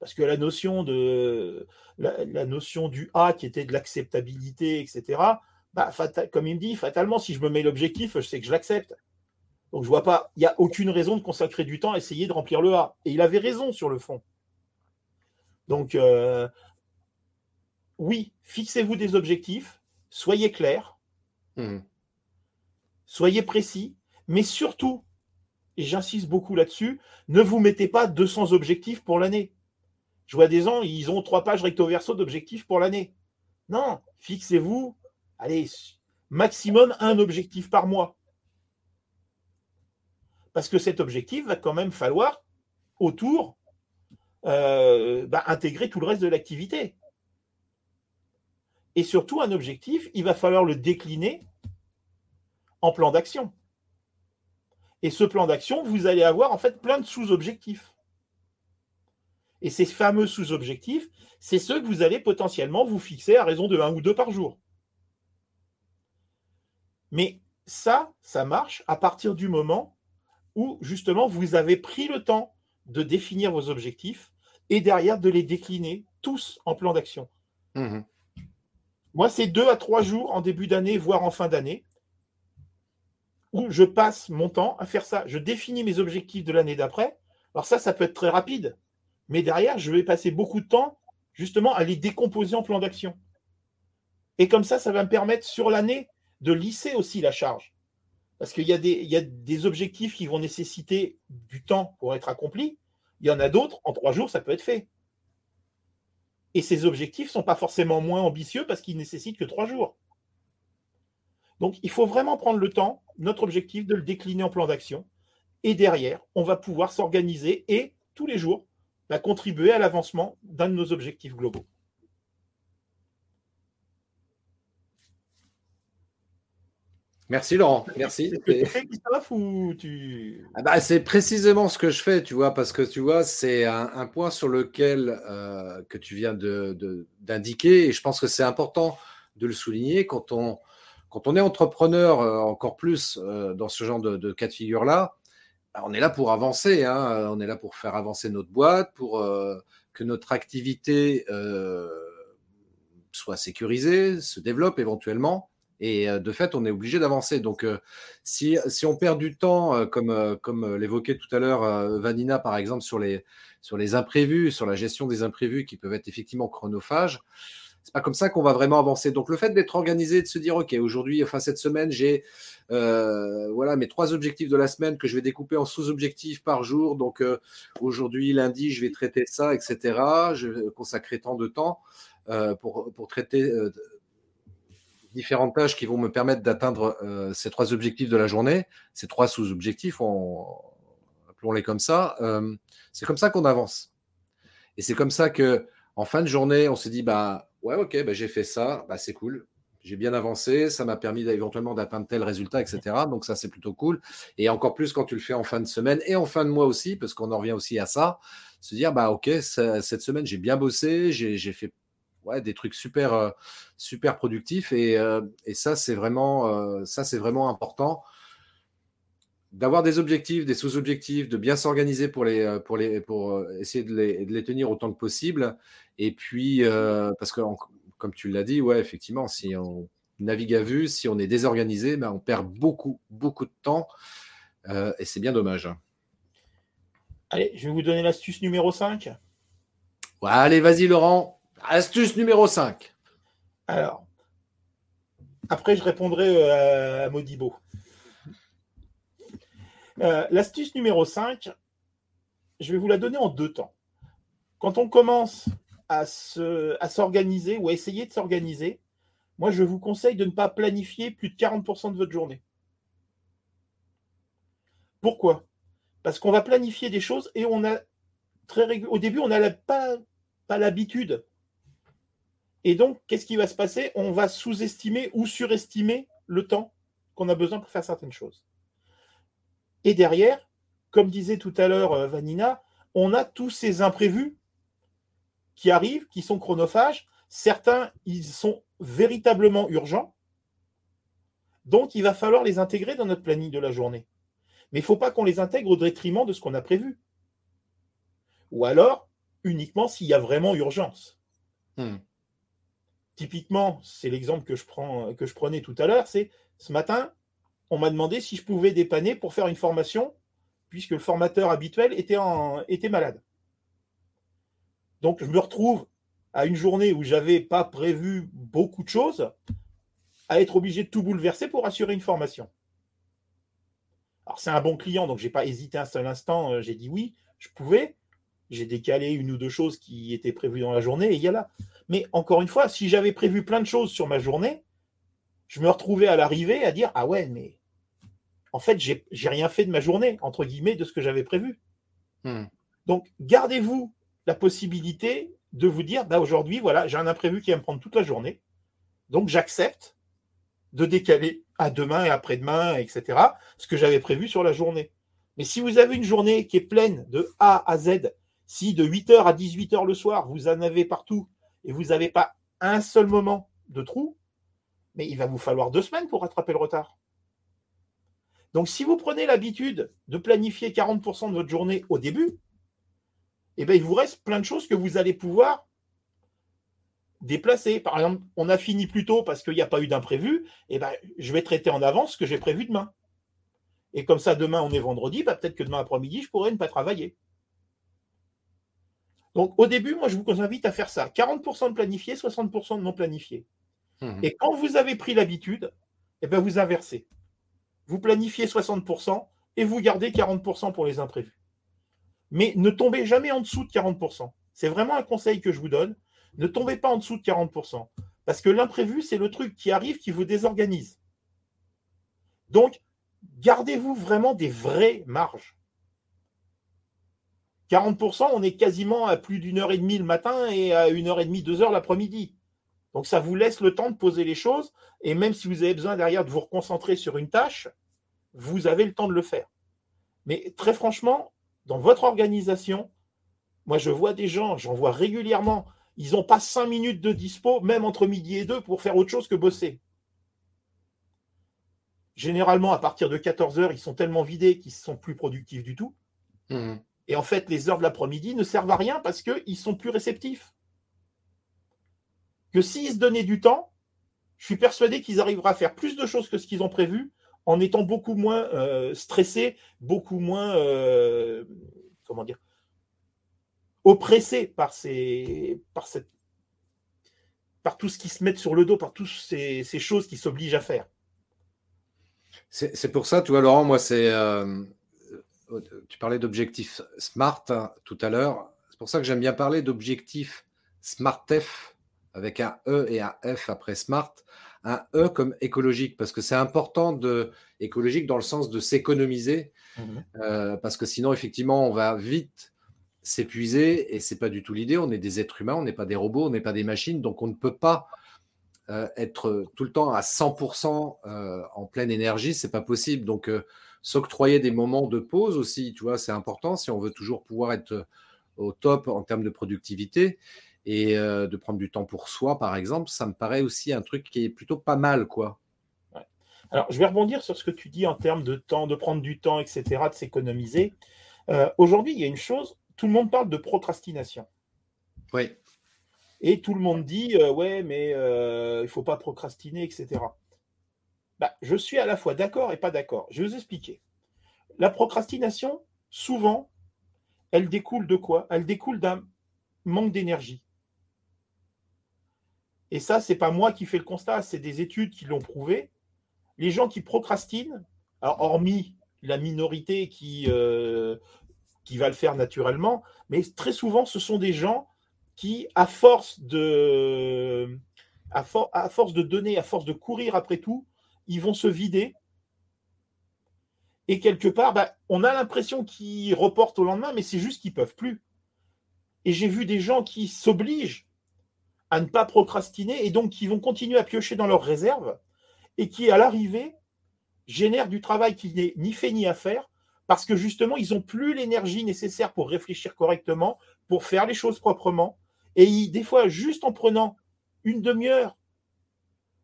Parce que la notion, de, la, notion du A qui était de l'acceptabilité, etc., bah, comme il me dit, fatalement, si je me mets l'objectif, je sais que je l'accepte. Donc je vois pas, il n'y a aucune raison de consacrer du temps à essayer de remplir le A. Et il avait raison sur le fond. Donc euh, oui, fixez-vous des objectifs, soyez clairs, mmh. soyez précis, mais surtout, et j'insiste beaucoup là-dessus, ne vous mettez pas 200 objectifs pour l'année. Je vois des gens, ils ont trois pages recto verso d'objectifs pour l'année. Non, fixez-vous, allez, maximum un objectif par mois. Parce que cet objectif va quand même falloir autour euh, bah, intégrer tout le reste de l'activité. Et surtout, un objectif, il va falloir le décliner en plan d'action. Et ce plan d'action, vous allez avoir en fait plein de sous-objectifs. Et ces fameux sous-objectifs, c'est ceux que vous allez potentiellement vous fixer à raison de un ou deux par jour. Mais ça, ça marche à partir du moment où justement vous avez pris le temps de définir vos objectifs et derrière de les décliner tous en plan d'action. Mmh Moi, c'est deux à trois jours en début d'année, voire en fin d'année, où je passe mon temps à faire ça. Je définis mes objectifs de l'année d'après. Alors ça, ça peut être très rapide. Mais derrière, je vais passer beaucoup de temps justement à les décomposer en plan d'action. Et comme ça, ça va me permettre sur l'année de lisser aussi la charge. Parce qu'il y, a des, objectifs qui vont nécessiter du temps pour être accomplis. Il y en a d'autres, en trois jours, ça peut être fait. Et ces objectifs ne sont pas forcément moins ambitieux parce qu'ils nécessitent que trois jours. Donc, il faut vraiment prendre le temps, notre objectif, de le décliner en plan d'action. Et derrière, on va pouvoir s'organiser et tous les jours va contribuer à l'avancement d'un de nos objectifs globaux. Merci Laurent, merci. Ah bah, c'est précisément ce que je fais, tu vois, parce que tu vois, c'est un, point sur lequel euh, que tu viens d'indiquer, et je pense que c'est important de le souligner quand on, quand on est entrepreneur, euh, encore plus euh, dans ce genre de, cas de figure-là, bah, on est là pour avancer, hein, on est là pour faire avancer notre boîte, pour euh, que notre activité soit sécurisée, se développe éventuellement. Et de fait, on est obligé d'avancer. Donc, si, on perd du temps, comme, l'évoquait tout à l'heure Vanina, par exemple, sur les imprévus, sur la gestion des imprévus qui peuvent être effectivement chronophages, c'est pas comme ça qu'on va vraiment avancer. Donc, le fait d'être organisé, de se dire, OK, aujourd'hui, enfin, cette semaine, j'ai euh, voilà mes trois objectifs de la semaine que je vais découper en sous-objectifs par jour. Donc euh, aujourd'hui, lundi, je vais traiter ça, etc. Je vais consacrer tant de temps euh, pour, pour, traiter différentes tâches qui vont me permettre d'atteindre ces trois objectifs de la journée, ces trois sous-objectifs, appelons-les comme ça. c'est comme ça qu'on avance. Et c'est comme ça que en fin de journée, on se dit bah ouais, ok, bah, j'ai fait ça, bah, c'est cool j'ai bien avancé, ça m'a permis éventuellement d'atteindre tel résultat, etc. Donc ça, c'est plutôt cool. Et encore plus quand tu le fais en fin de semaine et en fin de mois aussi, parce qu'on en revient aussi à ça, se dire, bah ok, cette semaine, j'ai bien bossé, j'ai fait ouais, des trucs super, euh, super productifs. Et, euh, et ça, c'est vraiment, euh, vraiment important d'avoir des objectifs, des sous-objectifs, de bien s'organiser pour, les, pour, les, pour essayer de les, de les, tenir autant que possible. Et puis, parce que comme tu l'as dit, ouais, effectivement, si on navigue à vue, si on est désorganisé, ben, on perd beaucoup, beaucoup de temps. Euh, et c'est bien dommage. Allez, je vais vous donner l'astuce numéro 5. Ouais, allez, vas-y, Laurent. Astuce numéro 5. Alors, après, je répondrai euh, à Modibo. Euh, l'astuce numéro 5, je vais vous la donner en deux temps. Quand on commence à, s'organiser ou à essayer de s'organiser, moi, je vous conseille de ne pas planifier plus de 40% de votre journée. Pourquoi? Parce qu'on va planifier des choses et on a très Au début, on n'a pas, pas l'habitude. Et donc, qu'est-ce qui va se passer? On va sous-estimer ou surestimer le temps qu'on a besoin pour faire certaines choses. Et derrière, comme disait tout à l'heure euh, Vanina, on a tous ces imprévus qui arrivent, qui sont chronophages. Certains, ils sont véritablement urgents. Donc, il va falloir les intégrer dans notre planning de la journée. Mais il ne faut pas qu'on les intègre au détriment de ce qu'on a prévu. Ou alors, uniquement s'il y a vraiment urgence. Hmm. Typiquement, c'est l'exemple que, je prends, que je prenais tout à l'heure, c'est ce matin, on m'a demandé si je pouvais dépanner pour faire une formation, puisque le formateur habituel était, était malade. Donc, je me retrouve à une journée où j'avais pas prévu beaucoup de choses, à être obligé de tout bouleverser pour assurer une formation. Alors, c'est un bon client, donc je n'ai pas hésité un seul instant, euh, j'ai dit oui, je pouvais. J'ai décalé une ou deux choses qui étaient prévues dans la journée et il y a là. Mais encore une fois, si j'avais prévu plein de choses sur ma journée, je me retrouvais à l'arrivée à dire Ah ouais, mais en fait, j'ai rien fait de ma journée, entre guillemets, de ce que j'avais prévu. Hmm. Donc, gardez-vous la possibilité de vous dire bah, aujourd'hui, voilà, j'ai un imprévu qui va me prendre toute la journée. Donc, j'accepte de décaler à demain et après-demain, etc., ce que j'avais prévu sur la journée. Mais si vous avez une journée qui est pleine de A à Z, si de 8h à 18h le soir, vous en avez partout et vous n'avez pas un seul moment de trou, mais il va vous falloir deux semaines pour rattraper le retard. Donc, si vous prenez l'habitude de planifier 40% de votre journée au début, eh bien, il vous reste plein de choses que vous allez pouvoir déplacer. Par exemple, on a fini plus tôt parce qu'il n'y a pas eu d'imprévu, eh ben, je vais traiter en avance ce que j'ai prévu demain. Et comme ça, demain, on est vendredi, bah, peut-être que demain après-midi, je pourrais ne pas travailler. Donc, au début, moi, je vous invite à faire ça. 40% de planifié, 60% de non planifié. Mmh. Et quand vous avez pris l'habitude, eh ben, vous inversez. Vous planifiez 60% et vous gardez 40% pour les imprévus. Mais ne tombez jamais en dessous de 40%. C'est vraiment un conseil que je vous donne. Ne tombez pas en dessous de 40%. Parce que l'imprévu, c'est le truc qui arrive qui vous désorganise. Donc, gardez-vous vraiment des vraies marges. 40%, on est quasiment à plus d'une heure et demie le matin et à une heure et demie, deux heures l'après-midi. Donc ça vous laisse le temps de poser les choses et même si vous avez besoin derrière de vous reconcentrer sur une tâche, vous avez le temps de le faire. Mais très franchement, dans votre organisation, moi je vois des gens, j'en vois régulièrement, ils n'ont pas cinq minutes de dispo, même entre midi et deux, pour faire autre chose que bosser. Généralement, à partir de 14 heures, ils sont tellement vidés qu'ils ne sont plus productifs du tout. Mmh. Et en fait, les heures de l'après-midi ne servent à rien parce qu'ils sont plus réceptifs que s'ils se donnaient du temps, je suis persuadé qu'ils arriveraient à faire plus de choses que ce qu'ils ont prévu en étant beaucoup moins euh, stressés, beaucoup moins, euh, comment dire, oppressés par, ces, par, cette, par tout ce qui se met sur le dos, par toutes ces, choses qui s'obligent à faire. C'est pour ça, tu vois, Laurent, moi, c'est. Euh, tu parlais d'objectifs SMART hein, tout à l'heure. C'est pour ça que j'aime bien parler d'objectifs SMARTF avec un E et un F après Smart, un E comme écologique, parce que c'est important de écologique dans le sens de s'économiser, mhm. euh, parce que sinon, effectivement, on va vite s'épuiser et c'est pas du tout l'idée. On est des êtres humains, on n'est pas des robots, on n'est pas des machines, donc on ne peut pas euh, être tout le temps à 100% euh, en pleine énergie, c'est pas possible. Donc, s'octroyer des moments de pause aussi, tu vois, c'est important si on veut toujours pouvoir être au top en termes de productivité et de prendre du temps pour soi, par exemple, ça me paraît aussi un truc qui est plutôt pas mal, quoi. Alors, je vais rebondir sur ce que tu dis en termes de temps, de prendre du temps, etc., de s'économiser. Aujourd'hui, il y a une chose, tout le monde parle de procrastination. Oui. Et tout le monde dit, ouais, mais il ne faut pas procrastiner, etc. Bah, je suis à la fois d'accord et pas d'accord. Je vais vous expliquer. La procrastination, souvent, elle découle de quoi? Elle découle d'un manque d'énergie. Et ça, c'est pas moi qui fais le constat, c'est des études qui l'ont prouvé. Les gens qui procrastinent, hormis la minorité qui, euh, qui va le faire naturellement, mais très souvent, ce sont des gens qui, à force de, force de donner, à force de courir après tout, ils vont se vider. Et quelque part, bah, on a l'impression qu'ils reportent au lendemain, mais c'est juste qu'ils peuvent plus. Et j'ai vu des gens qui s'obligent à ne pas procrastiner et donc qui vont continuer à piocher dans leurs réserves et qui, à l'arrivée, génèrent du travail qui n'est ni fait ni à faire parce que justement, ils n'ont plus l'énergie nécessaire pour réfléchir correctement, pour faire les choses proprement. Et des fois, juste en prenant une demi-heure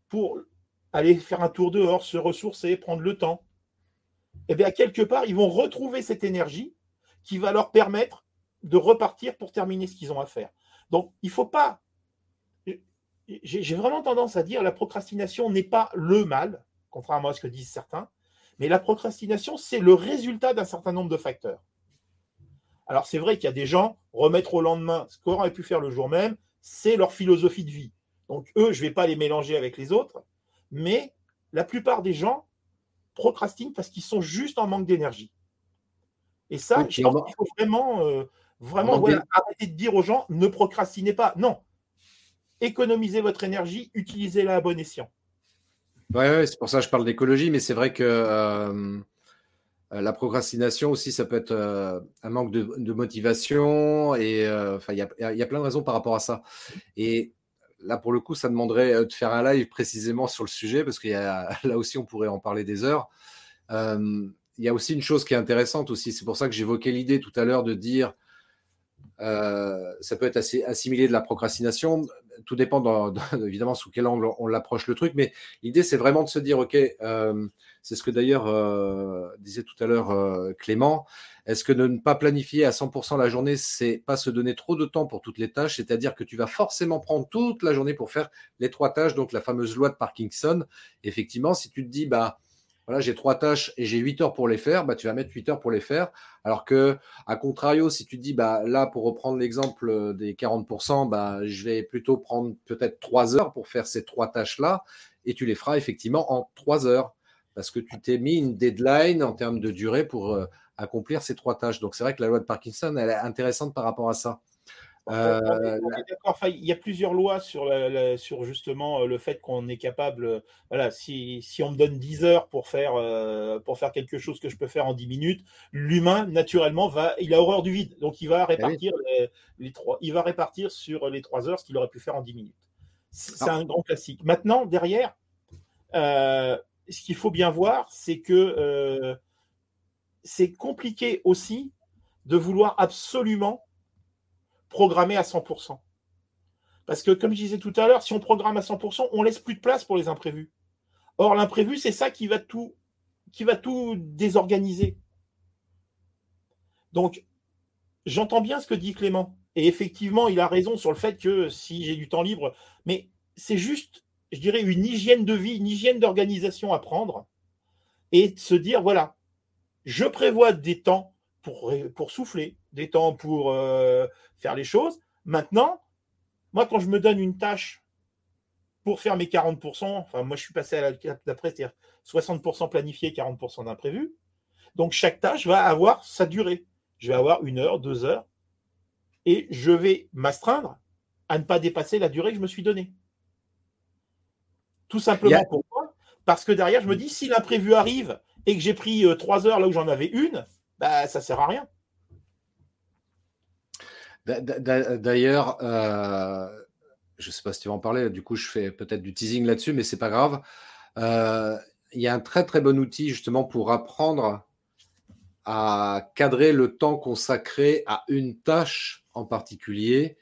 pour aller faire un tour dehors, se ressourcer, prendre le temps, eh bien, quelque part, ils vont retrouver cette énergie qui va leur permettre de repartir pour terminer ce qu'ils ont à faire. Donc, il ne faut pas. J'ai vraiment tendance à dire la procrastination n'est pas le mal, contrairement à ce que disent certains, mais la procrastination, c'est le résultat d'un certain nombre de facteurs. Alors, c'est vrai qu'il y a des gens, remettre au lendemain ce qu'on aurait pu faire le jour même, c'est leur philosophie de vie. Donc, eux, je ne vais pas les mélanger avec les autres, mais la plupart des gens procrastinent parce qu'ils sont juste en manque d'énergie. Et ça, je pense qu'il faut vraiment, euh, vraiment arrêter de dire aux gens ne procrastinez pas. Non. Économisez votre énergie, utilisez-la à bon escient. Oui, ouais, c'est pour ça que je parle d'écologie, mais c'est vrai que euh, la procrastination aussi, ça peut être euh, un manque de, motivation, et enfin, il y, y, a plein de raisons par rapport à ça. Et là, pour le coup, ça demanderait de faire un live précisément sur le sujet, parce que là aussi, on pourrait en parler des heures il y a aussi une chose qui est intéressante aussi. C'est pour ça que j'évoquais l'idée tout à l'heure de dire euh, ça peut être assimilé de la procrastination. Tout dépend évidemment sous quel angle on, l'approche le truc, mais l'idée c'est vraiment de se dire ok, euh, c'est ce que d'ailleurs euh, disait tout à l'heure Clément. Est-ce que ne pas planifier à 100% la journée, c'est pas se donner trop de temps pour toutes les tâches, c'est-à-dire que tu vas forcément prendre toute la journée pour faire les trois tâches, donc la fameuse loi de Parkinson. Effectivement, si tu te dis bah voilà, j'ai trois tâches et j'ai 8 heures pour les faire, bah, tu vas mettre 8 heures pour les faire. Alors que, à contrario, si tu dis, bah, là, pour reprendre l'exemple euh, des 40%, bah, je vais plutôt prendre peut-être 3 heures pour faire ces trois tâches-là et tu les feras effectivement en 3 heures parce que tu t'es mis une deadline en termes de durée pour euh, accomplir ces trois tâches. Donc, c'est vrai que la loi de Parkinson, elle est intéressante par rapport à ça. Euh, il y a plusieurs lois sur, sur justement euh, le fait qu'on est capable. Euh, voilà, si, si, on me donne 10 heures pour faire, pour faire quelque chose que je peux faire en 10 minutes, l'humain, naturellement, va, il a horreur du vide. Donc, il va eh répartir, les, trois, il va répartir sur les 3 heures ce qu'il aurait pu faire en 10 minutes. C'est ah. un grand classique. Maintenant, derrière, ce qu'il faut bien voir, c'est que c'est compliqué aussi de vouloir absolument programmer à 100%. Parce que, comme je disais tout à l'heure, si on programme à 100%, on laisse plus de place pour les imprévus. Or, l'imprévu, c'est ça qui va tout, qui va tout désorganiser. Donc, j'entends bien ce que dit Clément. Et effectivement, il a raison sur le fait que si j'ai du temps libre, mais c'est juste, je dirais, une hygiène de vie, une hygiène d'organisation à prendre et de se dire, voilà, je prévois des temps pour, pour souffler, des temps pour euh, faire les choses. Maintenant, moi, quand je me donne une tâche pour faire mes 40%, enfin, moi, je suis passé à la d'après, c'est-à-dire 60% planifié, 40% d'imprévu. Donc, chaque tâche va avoir sa durée. Je vais avoir une heure, deux heures, et je vais m'astreindre à ne pas dépasser la durée que je me suis donnée. Tout simplement pourquoi? Parce que derrière, je me dis, si l'imprévu arrive et que j'ai pris euh, trois heures là où j'en avais une, bah, ça sert à rien. D'ailleurs, euh, je ne sais pas si tu vas en parler, du coup je fais peut-être du teasing là-dessus, mais c'est pas grave. Euh, il y a un très très bon outil justement pour apprendre à cadrer le temps consacré à une tâche en particulier.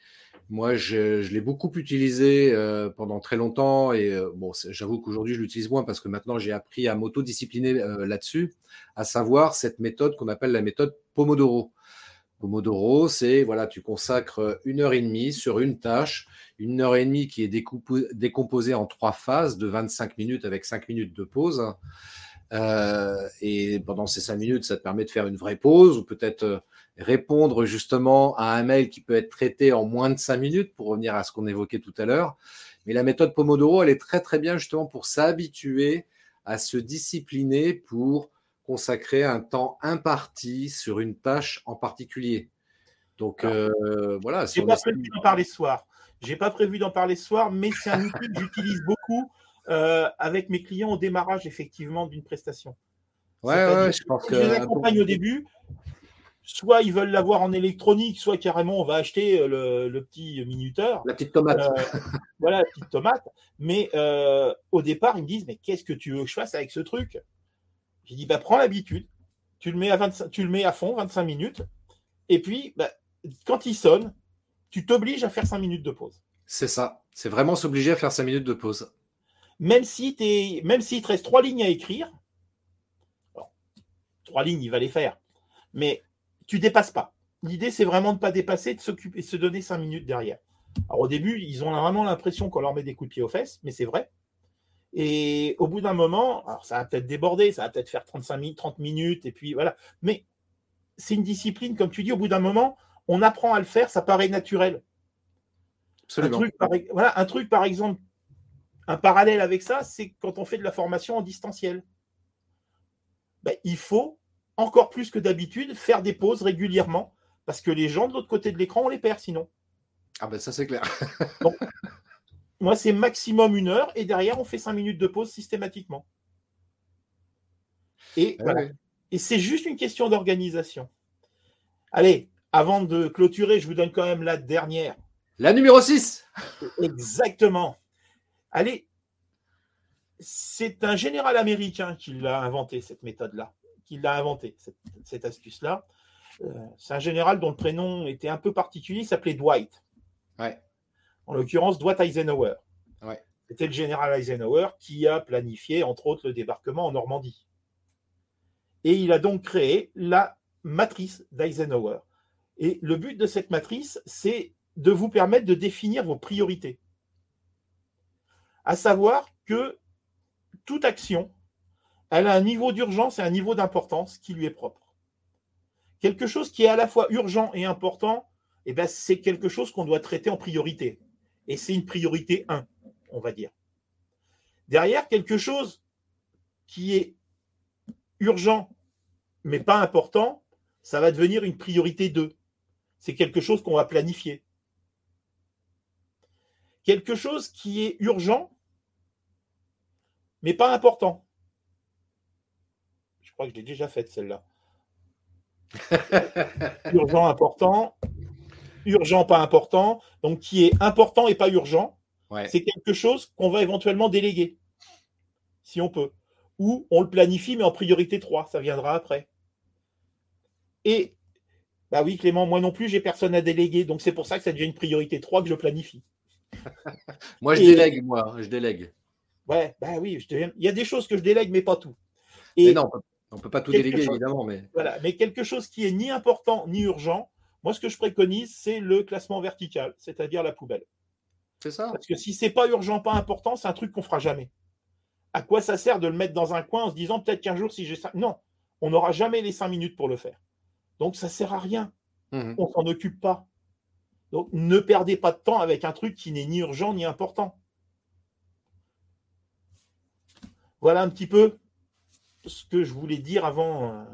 Moi, je, l'ai beaucoup utilisé euh, pendant très longtemps et bon, j'avoue qu'aujourd'hui je l'utilise moins parce que maintenant j'ai appris à m'autodiscipliner là-dessus, à savoir cette méthode qu'on appelle la méthode Pomodoro. Pomodoro, c'est voilà, tu consacres une heure et demie sur une tâche, une heure et demie qui est décomposée en trois phases de 25 minutes avec 5 minutes de pause. Euh, et pendant ces 5 minutes, ça te permet de faire une vraie pause ou peut-être euh, répondre justement à un mail qui peut être traité en moins de 5 minutes pour revenir à ce qu'on évoquait tout à l'heure. Mais la méthode Pomodoro, elle est très très bien justement pour s'habituer à se discipliner pour consacrer un temps imparti sur une tâche en particulier. Donc euh, voilà. J'ai pas prévu d'en parler ce soir. J'ai pas prévu d'en parler ce soir, mais c'est un outil que j'utilise beaucoup euh, avec mes clients au démarrage effectivement d'une prestation. Ouais, ouais, je pense que. Je les accompagne au début. Soit ils veulent l'avoir en électronique, soit carrément on va acheter euh, le, petit minuteur. La petite tomate. Euh, voilà, la petite tomate. Mais euh, au départ, ils me disent, mais qu'est-ce que tu veux que je fasse avec ce truc? J'ai dit, bah, prends l'habitude. Tu le, mets à tu le mets à fond, 25 minutes. Et puis, bah, quand il sonne, tu t'obliges à faire 5 minutes de pause. C'est ça. C'est vraiment s'obliger à faire 5 minutes de pause. Même si es, même s'il te reste 3 lignes à écrire, 3 lignes, il va les faire. Mais tu dépasses pas. L'idée, c'est vraiment de ne pas dépasser, de s'occuper, de se donner cinq minutes derrière. Alors au début, ils ont vraiment l'impression qu'on leur met des coups de pied aux fesses, mais c'est vrai. Et au bout d'un moment, alors ça va peut-être déborder, ça va peut-être faire 35 minutes, 30 minutes, et puis voilà. Mais c'est une discipline, comme tu dis, au bout d'un moment, on apprend à le faire, ça paraît naturel. Absolument. Un truc, par, voilà, un truc, par exemple, un parallèle avec ça, c'est quand on fait de la formation en distanciel. Ben, il faut encore plus que d'habitude, faire des pauses régulièrement, parce que les gens de l'autre côté de l'écran, on les perd sinon. Ah ben ça c'est clair. moi, c'est maximum une heure, et derrière, on fait cinq minutes de pause systématiquement. Et, et c'est juste une question d'organisation. Allez, avant de clôturer, je vous donne quand même la dernière. La numéro 6. Exactement. Allez, c'est un général américain qui l'a inventé, cette méthode-là qui l'a inventé, cette, astuce-là. Euh, c'est un général dont le prénom était un peu particulier, il s'appelait Dwight. En l'occurrence, Dwight Eisenhower. C'était le général Eisenhower qui a planifié, entre autres, le débarquement en Normandie. Et il a donc créé la matrice d'Eisenhower. Et le but de cette matrice, c'est de vous permettre de définir vos priorités. À savoir que toute action elle a un niveau d'urgence et un niveau d'importance qui lui est propre. Quelque chose qui est à la fois urgent et important, eh ben, c'est quelque chose qu'on doit traiter en priorité. Et c'est une priorité 1, on va dire. Derrière, quelque chose qui est urgent mais pas important, ça va devenir une priorité 2. C'est quelque chose qu'on va planifier. Quelque chose qui est urgent mais pas important, je crois que je l'ai déjà faite celle-là. urgent, important. Urgent, pas important. Donc, qui est important et pas urgent. C'est quelque chose qu'on va éventuellement déléguer, si on peut. Ou on le planifie, mais en priorité 3. Ça viendra après. Et, bah oui, Clément, moi non plus, j'ai personne à déléguer. Donc, c'est pour ça que ça devient une priorité 3 que je planifie. moi, je délègue, moi. Je délègue. Ouais, bah oui, je il y a des choses que je délègue, mais pas tout. Et non, on ne peut pas tout déléguer, évidemment. Mais... Voilà, mais quelque chose qui est ni important ni urgent, moi, ce que je préconise, c'est le classement vertical, c'est-à-dire la poubelle. C'est ça. Parce que si c'est pas urgent, pas important, c'est un truc qu'on fera jamais. À quoi ça sert de le mettre dans un coin en se disant peut-être qu'un jour, si j'ai ça. Non, on n'aura jamais les cinq minutes pour le faire. Donc, ça sert à rien. Mmh on s'en occupe pas. Donc, ne perdez pas de temps avec un truc qui n'est ni urgent ni important. Voilà un petit peu ce que je voulais dire avant, euh,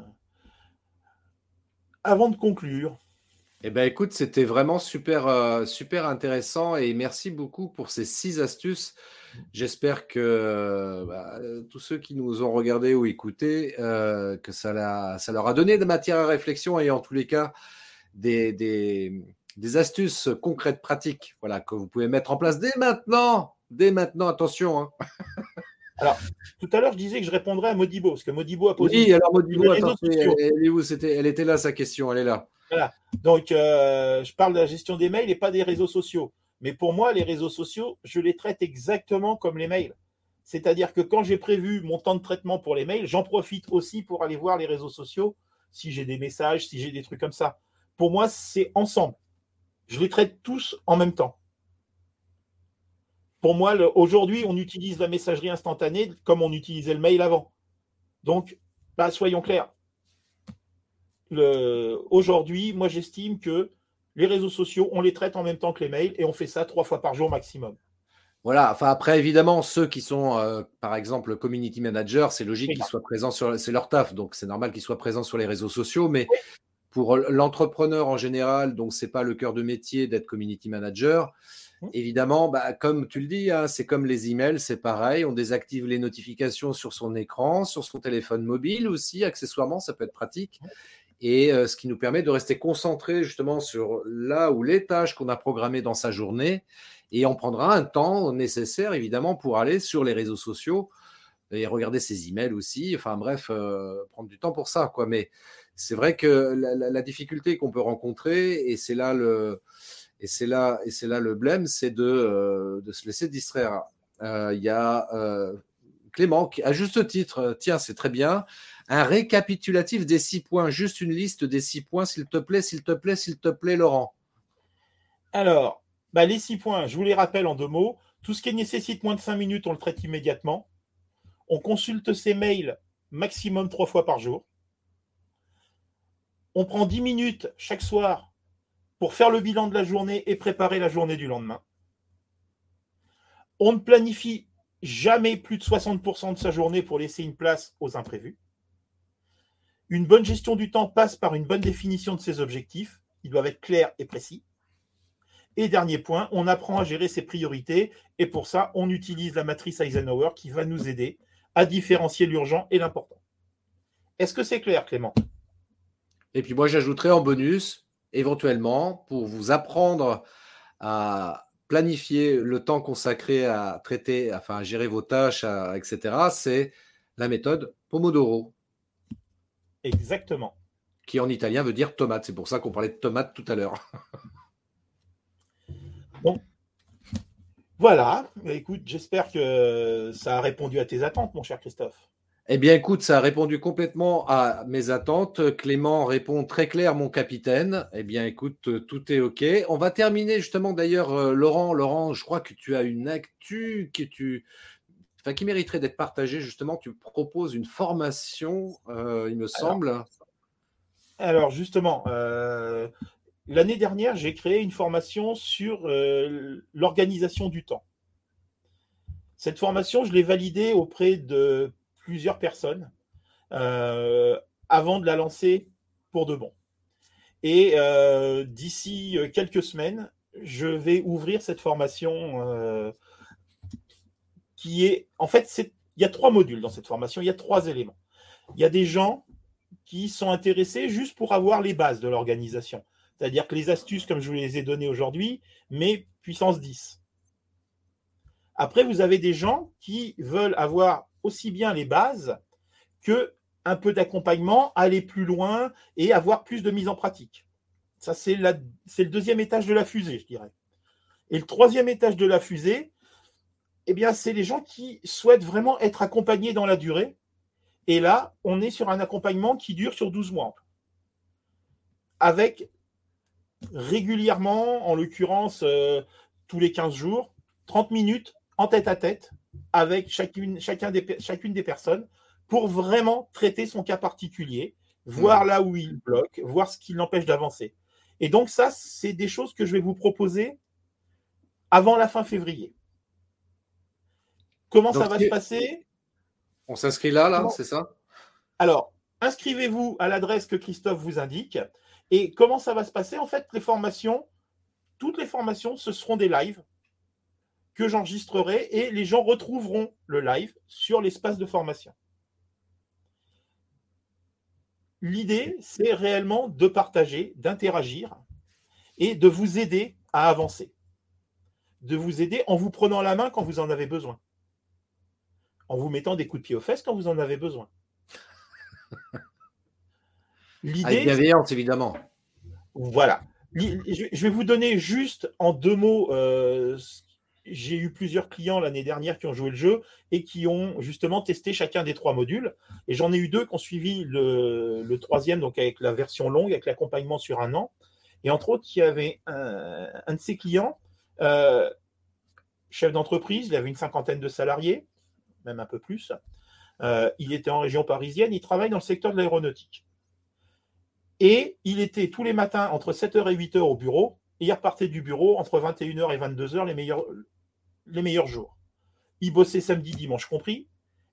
avant de conclure. Eh ben, écoute, c'était vraiment super, euh, super intéressant et merci beaucoup pour ces six astuces. J'espère que bah, tous ceux qui nous ont regardés ou écoutés, euh, que ça, leur a donné de matière à réflexion et en tous les cas des, astuces concrètes, pratiques, voilà, que vous pouvez mettre en place dès maintenant. Dès maintenant, attention. Hein. Alors, tout à l'heure, je disais que je répondrais à Modibo, parce que Modibo a posé. Oui, alors Modibo, attends, elle, elle, était là, sa question, elle est là. Voilà. Donc, euh, je parle de la gestion des mails et pas des réseaux sociaux. Mais pour moi, les réseaux sociaux, je les traite exactement comme les mails. C'est-à-dire que quand j'ai prévu mon temps de traitement pour les mails, j'en profite aussi pour aller voir les réseaux sociaux, si j'ai des messages, si j'ai des trucs comme ça. Pour moi, c'est ensemble. Je les traite tous en même temps pour moi, aujourd'hui, on utilise la messagerie instantanée comme on utilisait le mail avant. Donc, bah, soyons clairs. Aujourd'hui, moi, j'estime que les réseaux sociaux, on les traite en même temps que les mails et on fait ça trois fois par jour maximum. Voilà, enfin après, évidemment, ceux qui sont, euh, par exemple, community manager, c'est logique qu'ils soient présents sur, c'est leur taf, donc c'est normal qu'ils soient présents sur les réseaux sociaux, mais pour l'entrepreneur en général, donc c'est pas le cœur de métier d'être community manager. Évidemment, bah, comme tu le dis, hein, c'est comme les emails, c'est pareil. On désactive les notifications sur son écran, sur son téléphone mobile aussi, accessoirement, ça peut être pratique. et ce qui nous permet de rester concentré justement sur là où les tâches qu'on a programmées dans sa journée et on prendra un temps nécessaire évidemment pour aller sur les réseaux sociaux et regarder ses emails aussi. Enfin bref, prendre du temps pour ça quoi. Mais c'est vrai que la, difficulté qu'on peut rencontrer et c'est là le et c'est là et c'est là le blême, c'est de, de se laisser distraire. Il y a Clément qui, à juste titre, tiens c'est très bien un récapitulatif des six points, juste une liste des six points, s'il te plaît, s'il te plaît, s'il te plaît, Laurent. Alors, bah, les six points, je vous les rappelle en deux mots. Tout ce qui nécessite moins de cinq minutes, on le traite immédiatement. On consulte ses mails maximum trois fois par jour. On prend dix minutes chaque soir pour faire le bilan de la journée et préparer la journée du lendemain. On ne planifie jamais plus de 60% de sa journée pour laisser une place aux imprévus. Une bonne gestion du temps passe par une bonne définition de ses objectifs. Ils doivent être clairs et précis. Et dernier point, on apprend à gérer ses priorités. Et pour ça, on utilise la matrice Eisenhower qui va nous aider à différencier l'urgent et l'important. Est-ce que c'est clair, Clément? Et puis moi, j'ajouterai en bonus, éventuellement, pour vous apprendre à planifier le temps consacré à traiter, enfin à gérer vos tâches, etc., c'est la méthode Pomodoro. Exactement. Qui en italien veut dire tomate. C'est pour ça qu'on parlait de tomate tout à l'heure. bon. Voilà. Écoute, j'espère que ça a répondu à tes attentes, mon cher Christophe. Eh bien, écoute, ça a répondu complètement à mes attentes. Clément répond très clair, mon capitaine. Eh bien, écoute, tout est OK. On va terminer justement d'ailleurs, euh, Laurent. Laurent, je crois que tu as une actu que tu, qui mériterait d'être partagé. Justement, tu proposes une formation, euh, il me semble. Alors, justement, euh, l'année dernière, j'ai créé une formation sur euh, l'organisation du temps. Cette formation, je l'ai validée auprès de plusieurs personnes avant de la lancer pour de bon. Et d'ici quelques semaines, je vais ouvrir cette formation qui est, en fait, il y a trois modules dans cette formation, il y a trois éléments. Il y a des gens qui sont intéressés juste pour avoir les bases de l'organisation. C'est-à-dire que les astuces, comme je vous les ai données aujourd'hui, mais puissance 10. Après, vous avez des gens qui veulent avoir aussi bien les bases que un peu d'accompagnement, aller plus loin et avoir plus de mise en pratique. Ça, c'est le deuxième étage de la fusée, je dirais. Et le troisième étage de la fusée, eh bien, c'est les gens qui souhaitent vraiment être accompagnés dans la durée. Et là, on est sur un accompagnement qui dure sur 12 mois. Avec régulièrement, en l'occurrence, euh, tous les 15 jours, 30 minutes en tête à tête avec chacune, chacun des, chacune des personnes pour vraiment traiter son cas particulier, voir mmh. là où il bloque, voir ce qui l'empêche d'avancer. Et donc ça, c'est des choses que je vais vous proposer avant la fin février. Comment ça va se passer? On s'inscrit là, là, c'est ça? Alors, inscrivez-vous à l'adresse que Christophe vous indique. Et comment ça va se passer? En fait, les formations, toutes les formations, ce seront des lives que j'enregistrerai et les gens retrouveront le live sur l'espace de formation. L'idée, c'est réellement de partager, d'interagir et de vous aider à avancer. De vous aider en vous prenant la main quand vous en avez besoin en vous mettant des coups de pied aux fesses quand vous en avez besoin. L'idée. bienveillance, évidemment. Voilà. Je vais vous donner juste en deux mots. Euh, j'ai eu plusieurs clients l'année dernière qui ont joué le jeu et qui ont justement testé chacun des trois modules. Et j'en ai eu deux qui ont suivi le, troisième, donc avec la version longue, avec l'accompagnement sur un an. Et entre autres, il y avait un, de ses clients, euh, chef d'entreprise, il avait une cinquantaine de salariés même un peu plus. Euh, il était en région parisienne, il travaille dans le secteur de l'aéronautique. Et il était tous les matins entre 7h et 8h au bureau, et il repartait du bureau entre 21h et 22h les meilleurs, les meilleurs jours. Il bossait samedi, dimanche compris,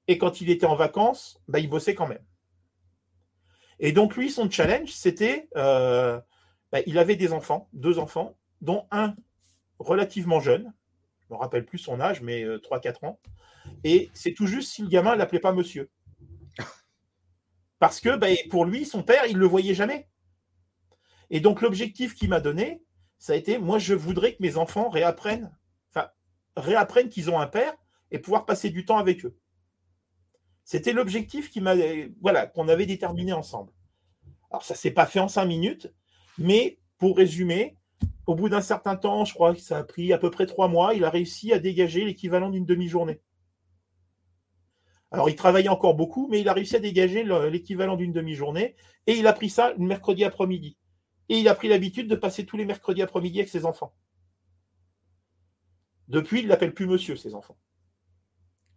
et quand il était en vacances, bah, il bossait quand même. Et donc lui, son challenge, c'était, euh, bah, il avait des enfants, deux enfants, dont un relativement jeune, je ne me rappelle plus son âge, mais 3-4 euh, ans, et c'est tout juste si le gamin ne l'appelait pas monsieur. Parce que ben, pour lui, son père, il ne le voyait jamais. Et donc l'objectif qu'il m'a donné, ça a été, moi je voudrais que mes enfants réapprennent, réapprennent qu'ils ont un père et pouvoir passer du temps avec eux. C'était l'objectif qu'on avait déterminé ensemble. Alors ça s'est pas fait en cinq minutes, mais pour résumer, au bout d'un certain temps, je crois que ça a pris à peu près trois mois, il a réussi à dégager l'équivalent d'une demi-journée. Alors, il travaillait encore beaucoup, mais il a réussi à dégager l'équivalent d'une demi-journée. Et il a pris ça le mercredi après-midi. Et il a pris l'habitude de passer tous les mercredis après-midi avec ses enfants. Depuis, il l'appelle plus monsieur, ses enfants.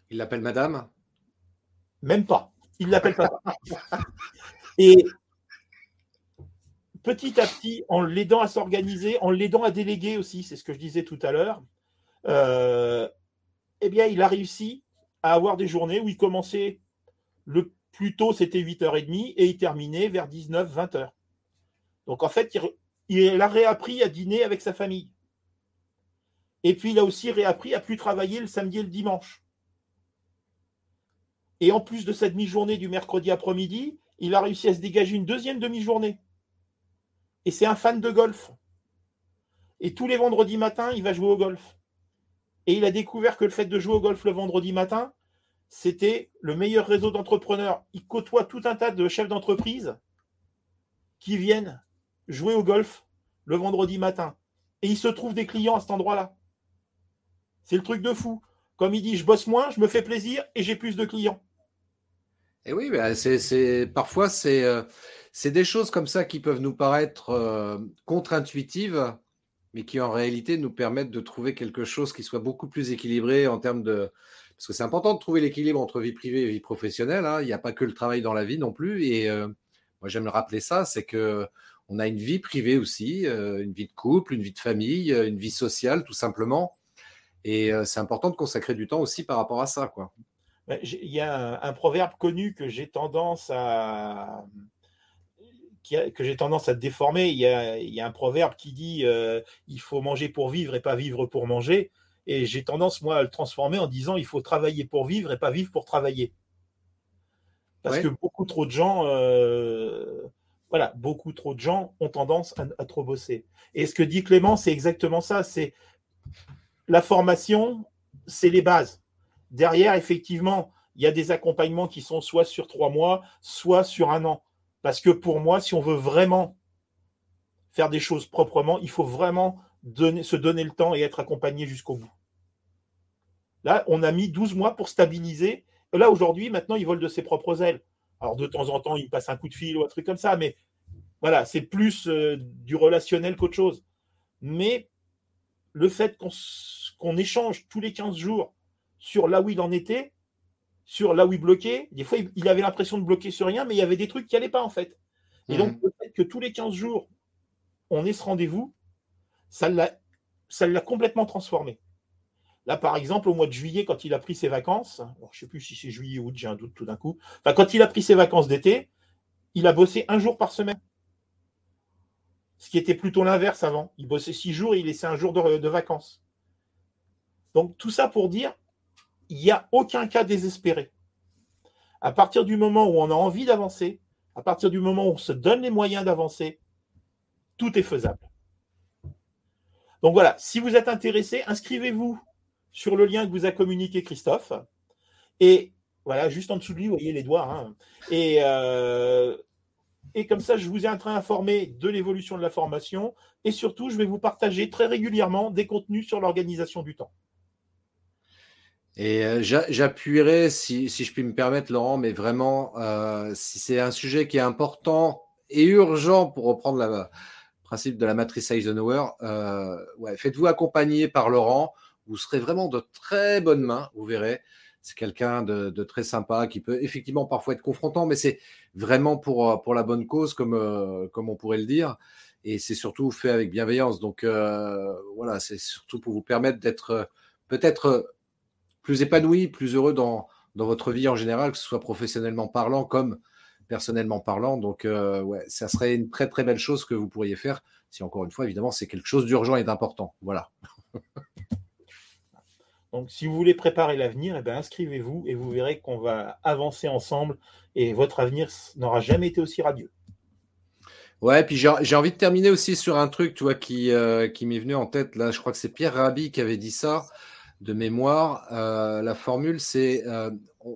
Il l'appelle madame? Même pas. Il l'appelle pas. Et petit à petit, en l'aidant à s'organiser, en l'aidant à déléguer aussi, c'est ce que je disais tout à l'heure, euh, eh bien, il a réussi à avoir des journées où il commençait le plus tôt, c'était 8h30, et il terminait vers 19, 20h. Donc en fait, il, a réappris à dîner avec sa famille. Et puis il a aussi réappris à plus travailler le samedi et le dimanche. Et en plus de cette demi-journée du mercredi après-midi, il a réussi à se dégager une deuxième demi-journée. Et c'est un fan de golf. Et tous les vendredis matins, il va jouer au golf. Et il a découvert que le fait de jouer au golf le vendredi matin, c'était le meilleur réseau d'entrepreneurs. Il côtoie tout un tas de chefs d'entreprise qui viennent jouer au golf le vendredi matin. Et il se trouve des clients à cet endroit-là. C'est le truc de fou. Comme il dit, je bosse moins, je me fais plaisir et j'ai plus de clients. Et oui, c'est, parfois euh, c'est, des choses comme ça qui peuvent nous paraître euh, contre-intuitives, mais qui en réalité nous permettent de trouver quelque chose qui soit beaucoup plus équilibré en termes de... Parce que c'est important de trouver l'équilibre entre vie privée et vie professionnelle. Hein. Il n'y a pas que le travail dans la vie non plus. Et euh, moi, j'aime le rappeler ça, c'est que on a une vie privée aussi, une vie de couple, une vie de famille, une vie sociale, tout simplement. Et c'est important de consacrer du temps aussi par rapport à ça. Quoi. Il y a un proverbe connu que j'ai tendance à, que j'ai tendance à déformer. Il y, a, un proverbe qui dit euh, il faut manger pour vivre et pas vivre pour manger. Et j'ai tendance, moi, à le transformer en disant il faut travailler pour vivre et pas vivre pour travailler. Parce que beaucoup trop de gens, euh, voilà, beaucoup trop de gens ont tendance à, trop bosser. Et ce que dit Clément, c'est exactement ça. C'est la formation, c'est les bases. Derrière, effectivement, il y a des accompagnements qui sont soit sur trois mois, soit sur un an. Parce que pour moi, si on veut vraiment faire des choses proprement, il faut vraiment se donner le temps et être accompagné jusqu'au bout. Là, on a mis 12 mois pour stabiliser. Là, aujourd'hui, maintenant, il vole de ses propres ailes. Alors, de temps en temps, il passe un coup de fil ou un truc comme ça, mais voilà, c'est plus euh, du relationnel qu'autre chose. Mais le fait qu'on échange tous les 15 jours sur là où il en était, sur là où il bloquait. Des fois, il avait l'impression de bloquer sur rien, mais il y avait des trucs qui n'allaient pas en fait. Et donc, mhm. le fait que tous les 15 jours, on ait ce rendez-vous, ça l'a complètement transformé. Là, par exemple, au mois de juillet, quand il a pris ses vacances, je ne sais plus si c'est juillet ou août, j'ai un doute tout d'un coup. Enfin, quand il a pris ses vacances d'été, il a bossé un jour par semaine. Ce qui était plutôt l'inverse avant. Il bossait six jours et il laissait un jour de vacances. Donc, tout ça pour dire, il n'y a aucun cas désespéré. À partir du moment où on a envie d'avancer, à partir du moment où on se donne les moyens d'avancer, tout est faisable. Donc voilà, si vous êtes intéressé, inscrivez-vous sur le lien que vous a communiqué Christophe. Et voilà, juste en dessous de lui, vous voyez les doigts. Hein. Euh, et comme ça, je vous ai en train informé de l'évolution de la formation. Et surtout, je vais vous partager très régulièrement des contenus sur l'organisation du temps. Et euh, j'appuierai, si, je puis me permettre, Laurent, mais vraiment, euh, si c'est un sujet qui est important et urgent pour reprendre le principe de la matrice Eisenhower, euh, faites-vous accompagner par Laurent. Vous serez vraiment de très bonnes mains, vous verrez. C'est quelqu'un de, très sympa qui peut effectivement parfois être confrontant, mais c'est vraiment pour, pour la bonne cause, comme, comme on pourrait le dire. Et c'est surtout fait avec bienveillance. Donc voilà, c'est surtout pour vous permettre d'être peut-être plus épanoui, plus heureux dans, votre vie en général, que ce soit professionnellement parlant comme personnellement parlant. Donc, euh, ça serait une très très belle chose que vous pourriez faire si, encore une fois, évidemment, c'est quelque chose d'urgent et d'important. Voilà. Donc, si vous voulez préparer l'avenir, eh ben, inscrivez-vous et vous verrez qu'on va avancer ensemble et votre avenir n'aura jamais été aussi radieux. Ouais, puis j'ai envie de terminer aussi sur un truc, tu vois, qui, euh, qui m'est venu en tête. Là, je crois que c'est Pierre Rabhi qui avait dit ça de mémoire. Euh, la formule, c'est euh,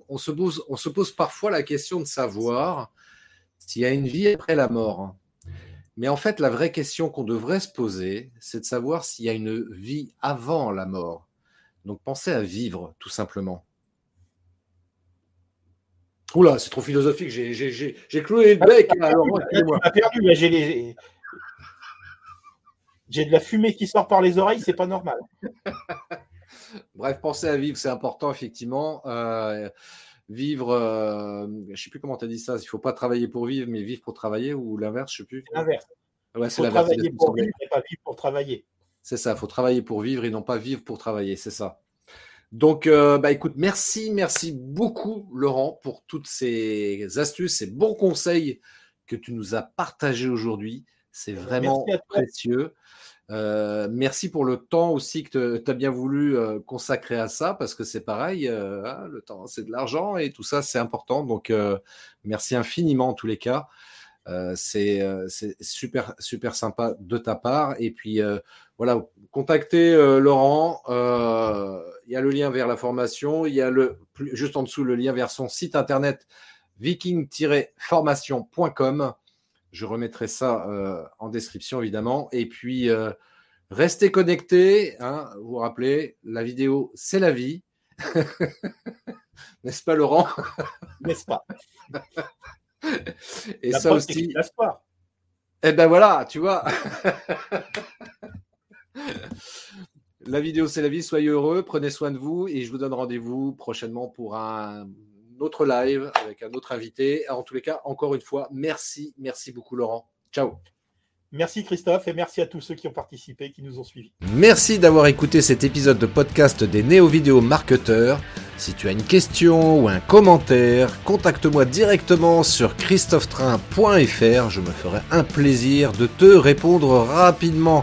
on se pose parfois la question de savoir s'il y a une vie après la mort. Mais en fait, la vraie question qu'on devrait se poser, c'est de savoir s'il y a une vie avant la mort. Donc pensez à vivre, tout simplement. Oula, c'est trop philosophique, j'ai cloué le bec. j'ai de la fumée qui sort par les oreilles, c'est pas normal. Bref, pensez à vivre, c'est important, effectivement. Euh, vivre, euh, je ne sais plus comment tu as dit ça, il ne faut pas travailler pour vivre, mais vivre pour travailler, ou l'inverse, je ne sais plus. L'inverse. il faut travailler pour vivre et pas vivre pour travailler. C'est ça, il faut travailler pour vivre et non pas vivre pour travailler, c'est ça. Donc, euh, bah, écoute, merci, merci beaucoup, Laurent, pour toutes ces astuces, ces bons conseils que tu nous as partagés aujourd'hui. C'est vraiment précieux. Euh, merci pour le temps aussi que tu as bien voulu euh, consacrer à ça, parce que c'est pareil, hein, le temps, c'est de l'argent et tout ça, c'est important. Donc, merci infiniment en tous les cas. C'est super, super sympa de ta part. Et puis, voilà, contactez Laurent. Il y a le lien vers la formation. Il y a le, juste en dessous le lien vers son site internet viking-formation.com. Je remettrai ça euh, en description, évidemment. Et puis, euh, restez connectés. Hein, vous vous rappelez, la vidéo, c'est la vie. N'est-ce pas, Laurent? N'est-ce pas? Et ça aussi. Eh ben voilà, tu vois. la vidéo, c'est la vie. Soyez heureux, prenez soin de vous et je vous donne rendez-vous prochainement pour un autre live avec un autre invité. En tous les cas, encore une fois, merci, merci beaucoup Laurent. Ciao. Merci Christophe et merci à tous ceux qui ont participé, qui nous ont suivis. Merci d'avoir écouté cet épisode de podcast des néo-vidéo marketeurs. Si tu as une question ou un commentaire, contacte-moi directement sur christophetrain.fr. Je me ferai un plaisir de te répondre rapidement.